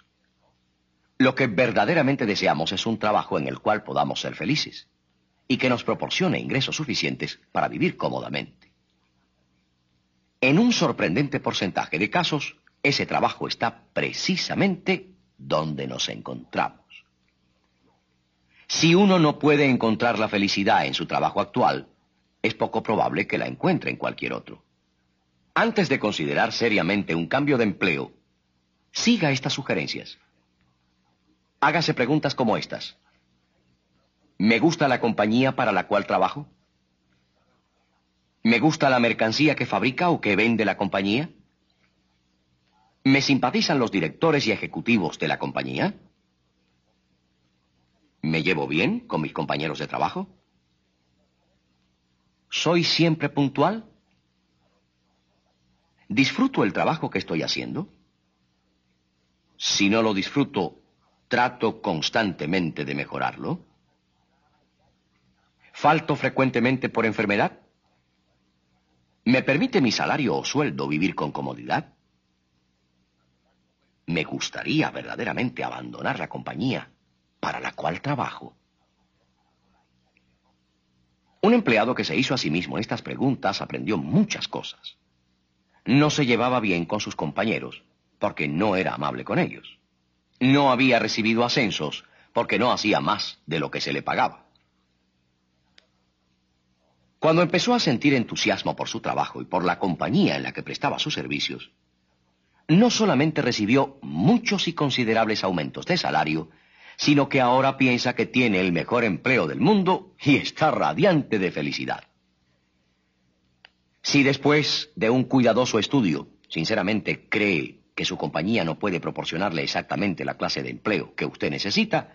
Lo que verdaderamente deseamos es un trabajo en el cual podamos ser felices y que nos proporcione ingresos suficientes para vivir cómodamente. En un sorprendente porcentaje de casos, ese trabajo está precisamente donde nos encontramos. Si uno no puede encontrar la felicidad en su trabajo actual, es poco probable que la encuentre en cualquier otro. Antes de considerar seriamente un cambio de empleo, siga estas sugerencias. Hágase preguntas como estas. ¿Me gusta la compañía para la cual trabajo? ¿Me gusta la mercancía que fabrica o que vende la compañía? ¿Me simpatizan los directores y ejecutivos de la compañía? ¿Me llevo bien con mis compañeros de trabajo? ¿Soy siempre puntual? ¿Disfruto el trabajo que estoy haciendo? Si no lo disfruto, ¿trato constantemente de mejorarlo? ¿Falto frecuentemente por enfermedad? ¿Me permite mi salario o sueldo vivir con comodidad? Me gustaría verdaderamente abandonar la compañía para la cual trabajo. Un empleado que se hizo a sí mismo estas preguntas aprendió muchas cosas no se llevaba bien con sus compañeros porque no era amable con ellos. No había recibido ascensos porque no hacía más de lo que se le pagaba. Cuando empezó a sentir entusiasmo por su trabajo y por la compañía en la que prestaba sus servicios, no solamente recibió muchos y considerables aumentos de salario, sino que ahora piensa que tiene el mejor empleo del mundo y está radiante de felicidad. Si después de un cuidadoso estudio, sinceramente cree que su compañía no puede proporcionarle exactamente la clase de empleo que usted necesita,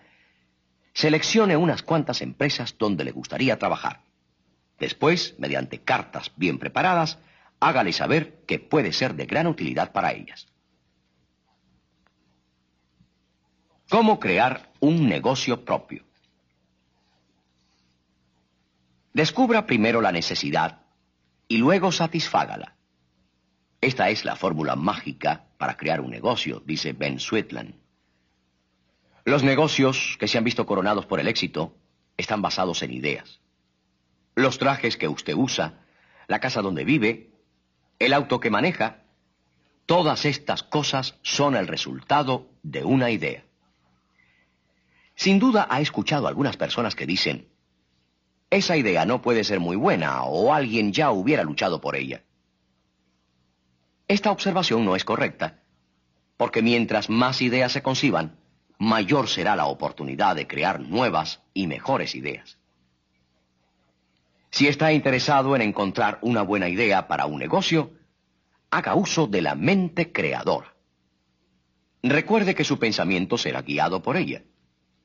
seleccione unas cuantas empresas donde le gustaría trabajar. Después, mediante cartas bien preparadas, hágale saber que puede ser de gran utilidad para ellas. ¿Cómo crear un negocio propio? Descubra primero la necesidad y luego satisfágala. Esta es la fórmula mágica para crear un negocio, dice Ben Sweetland. Los negocios que se han visto coronados por el éxito están basados en ideas. Los trajes que usted usa, la casa donde vive, el auto que maneja, todas estas cosas son el resultado de una idea. Sin duda ha escuchado a algunas personas que dicen, esa idea no puede ser muy buena o alguien ya hubiera luchado por ella. Esta observación no es correcta, porque mientras más ideas se conciban, mayor será la oportunidad de crear nuevas y mejores ideas. Si está interesado en encontrar una buena idea para un negocio, haga uso de la mente creadora. Recuerde que su pensamiento será guiado por ella,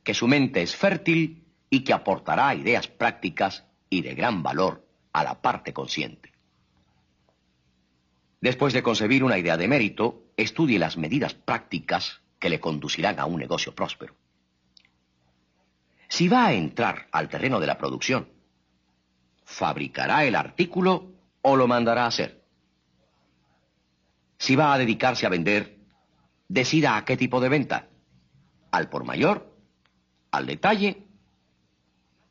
que su mente es fértil y que aportará ideas prácticas y de gran valor a la parte consciente. Después de concebir una idea de mérito, estudie las medidas prácticas que le conducirán a un negocio próspero. Si va a entrar al terreno de la producción, ¿fabricará el artículo o lo mandará a hacer? Si va a dedicarse a vender, decida a qué tipo de venta. ¿Al por mayor? ¿Al detalle?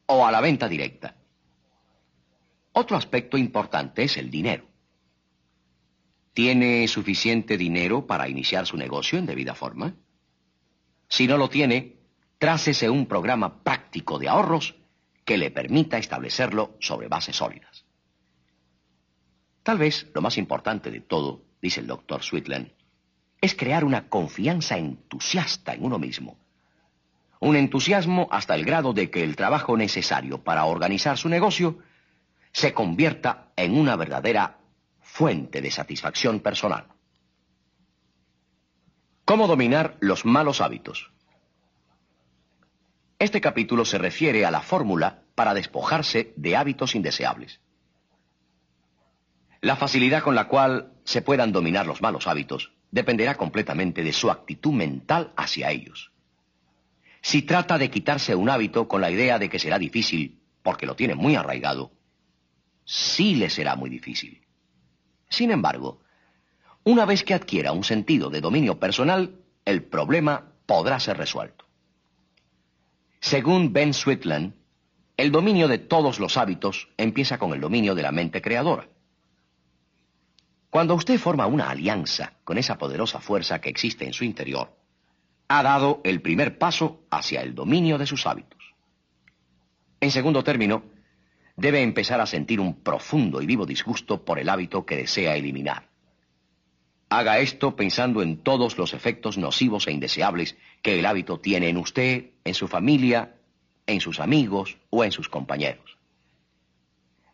¿O a la venta directa? Otro aspecto importante es el dinero. ¿Tiene suficiente dinero para iniciar su negocio en debida forma? Si no lo tiene, trácese un programa práctico de ahorros que le permita establecerlo sobre bases sólidas. Tal vez lo más importante de todo, dice el doctor Sweetland, es crear una confianza entusiasta en uno mismo. Un entusiasmo hasta el grado de que el trabajo necesario para organizar su negocio se convierta en una verdadera fuente de satisfacción personal. ¿Cómo dominar los malos hábitos? Este capítulo se refiere a la fórmula para despojarse de hábitos indeseables. La facilidad con la cual se puedan dominar los malos hábitos dependerá completamente de su actitud mental hacia ellos. Si trata de quitarse un hábito con la idea de que será difícil, porque lo tiene muy arraigado, sí le será muy difícil. Sin embargo, una vez que adquiera un sentido de dominio personal, el problema podrá ser resuelto. Según Ben Switland, el dominio de todos los hábitos empieza con el dominio de la mente creadora. Cuando usted forma una alianza con esa poderosa fuerza que existe en su interior, ha dado el primer paso hacia el dominio de sus hábitos. En segundo término, debe empezar a sentir un profundo y vivo disgusto por el hábito que desea eliminar. Haga esto pensando en todos los efectos nocivos e indeseables que el hábito tiene en usted, en su familia, en sus amigos o en sus compañeros.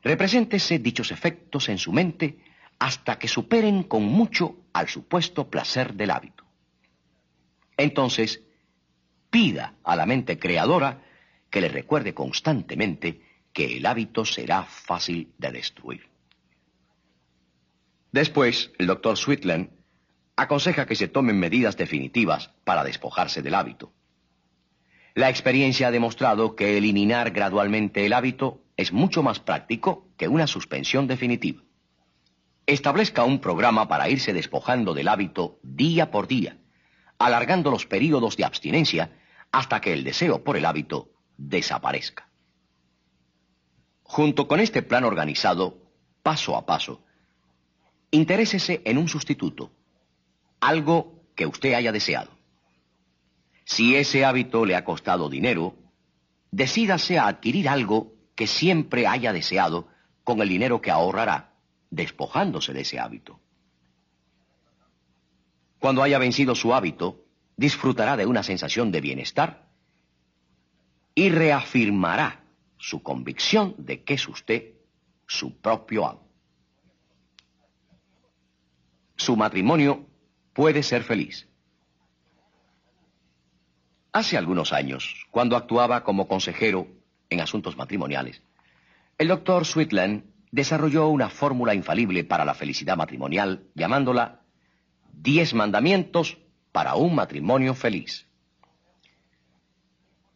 Represéntese dichos efectos en su mente hasta que superen con mucho al supuesto placer del hábito. Entonces, pida a la mente creadora que le recuerde constantemente que el hábito será fácil de destruir. Después, el doctor Sweetland aconseja que se tomen medidas definitivas para despojarse del hábito. La experiencia ha demostrado que eliminar gradualmente el hábito es mucho más práctico que una suspensión definitiva. Establezca un programa para irse despojando del hábito día por día, alargando los períodos de abstinencia hasta que el deseo por el hábito desaparezca. Junto con este plan organizado, paso a paso, interésese en un sustituto, algo que usted haya deseado. Si ese hábito le ha costado dinero, decídase a adquirir algo que siempre haya deseado con el dinero que ahorrará, despojándose de ese hábito. Cuando haya vencido su hábito, disfrutará de una sensación de bienestar y reafirmará su convicción de que es usted su propio amo. Su matrimonio puede ser feliz. Hace algunos años, cuando actuaba como consejero en asuntos matrimoniales, el doctor Sweetland desarrolló una fórmula infalible para la felicidad matrimonial llamándola Diez mandamientos para un matrimonio feliz.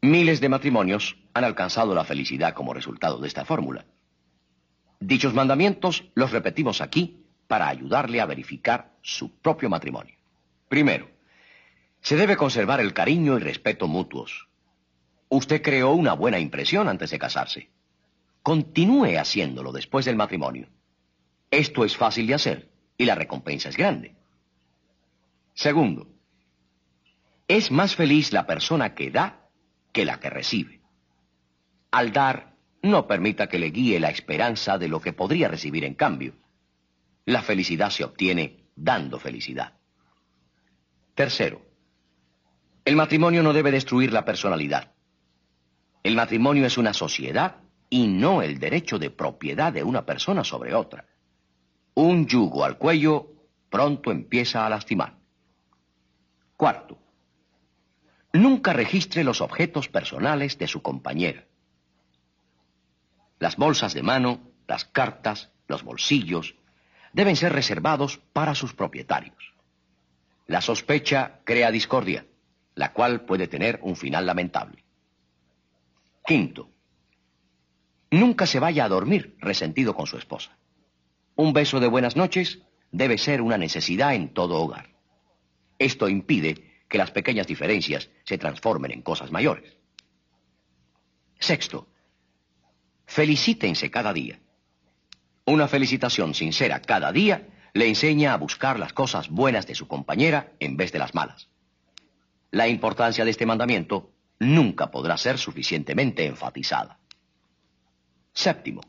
Miles de matrimonios han alcanzado la felicidad como resultado de esta fórmula. Dichos mandamientos los repetimos aquí para ayudarle a verificar su propio matrimonio. Primero, se debe conservar el cariño y respeto mutuos. Usted creó una buena impresión antes de casarse. Continúe haciéndolo después del matrimonio. Esto es fácil de hacer y la recompensa es grande. Segundo, es más feliz la persona que da que la que recibe. Al dar, no permita que le guíe la esperanza de lo que podría recibir en cambio. La felicidad se obtiene dando felicidad. Tercero, el matrimonio no debe destruir la personalidad. El matrimonio es una sociedad y no el derecho de propiedad de una persona sobre otra. Un yugo al cuello pronto empieza a lastimar. Cuarto, nunca registre los objetos personales de su compañera. Las bolsas de mano, las cartas, los bolsillos, deben ser reservados para sus propietarios. La sospecha crea discordia, la cual puede tener un final lamentable. Quinto, nunca se vaya a dormir resentido con su esposa. Un beso de buenas noches debe ser una necesidad en todo hogar. Esto impide que las pequeñas diferencias se transformen en cosas mayores. Sexto, felicítense cada día. Una felicitación sincera cada día le enseña a buscar las cosas buenas de su compañera en vez de las malas. La importancia de este mandamiento nunca podrá ser suficientemente enfatizada. Séptimo,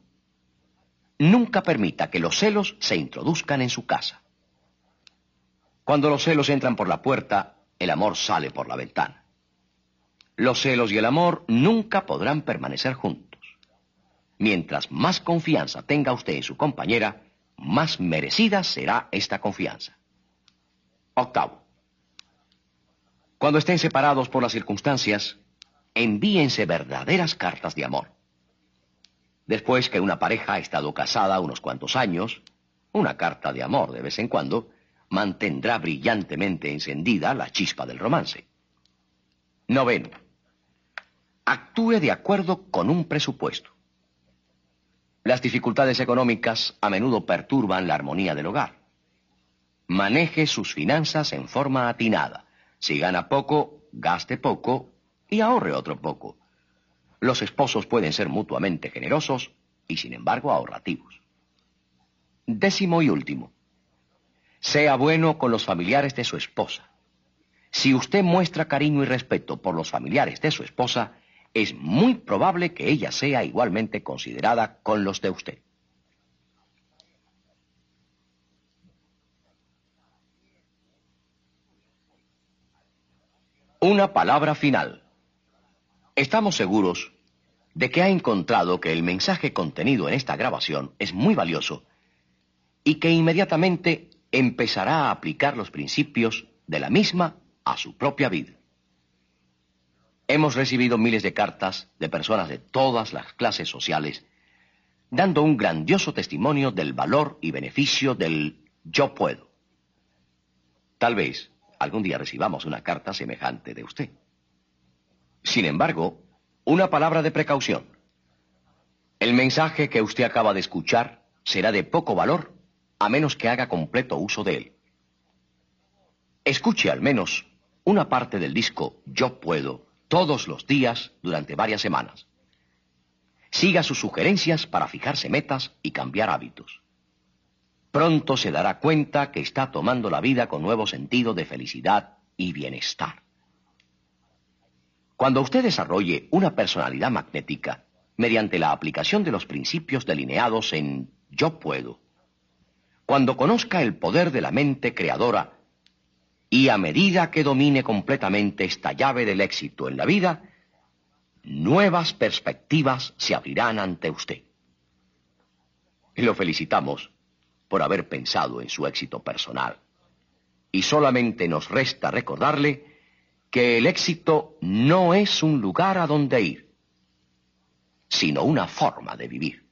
nunca permita que los celos se introduzcan en su casa. Cuando los celos entran por la puerta, el amor sale por la ventana. Los celos y el amor nunca podrán permanecer juntos. Mientras más confianza tenga usted en su compañera, más merecida será esta confianza. Octavo. Cuando estén separados por las circunstancias, envíense verdaderas cartas de amor. Después que una pareja ha estado casada unos cuantos años, una carta de amor de vez en cuando mantendrá brillantemente encendida la chispa del romance. Noveno. Actúe de acuerdo con un presupuesto. Las dificultades económicas a menudo perturban la armonía del hogar. Maneje sus finanzas en forma atinada. Si gana poco, gaste poco y ahorre otro poco. Los esposos pueden ser mutuamente generosos y sin embargo ahorrativos. Décimo y último. Sea bueno con los familiares de su esposa. Si usted muestra cariño y respeto por los familiares de su esposa, es muy probable que ella sea igualmente considerada con los de usted. Una palabra final. Estamos seguros de que ha encontrado que el mensaje contenido en esta grabación es muy valioso y que inmediatamente empezará a aplicar los principios de la misma a su propia vida. Hemos recibido miles de cartas de personas de todas las clases sociales dando un grandioso testimonio del valor y beneficio del yo puedo. Tal vez algún día recibamos una carta semejante de usted. Sin embargo, una palabra de precaución. El mensaje que usted acaba de escuchar será de poco valor a menos que haga completo uso de él. Escuche al menos una parte del disco Yo Puedo todos los días durante varias semanas. Siga sus sugerencias para fijarse metas y cambiar hábitos. Pronto se dará cuenta que está tomando la vida con nuevo sentido de felicidad y bienestar. Cuando usted desarrolle una personalidad magnética mediante la aplicación de los principios delineados en Yo puedo, cuando conozca el poder de la mente creadora y a medida que domine completamente esta llave del éxito en la vida, nuevas perspectivas se abrirán ante usted. Lo felicitamos por haber pensado en su éxito personal. Y solamente nos resta recordarle que el éxito no es un lugar a donde ir, sino una forma de vivir.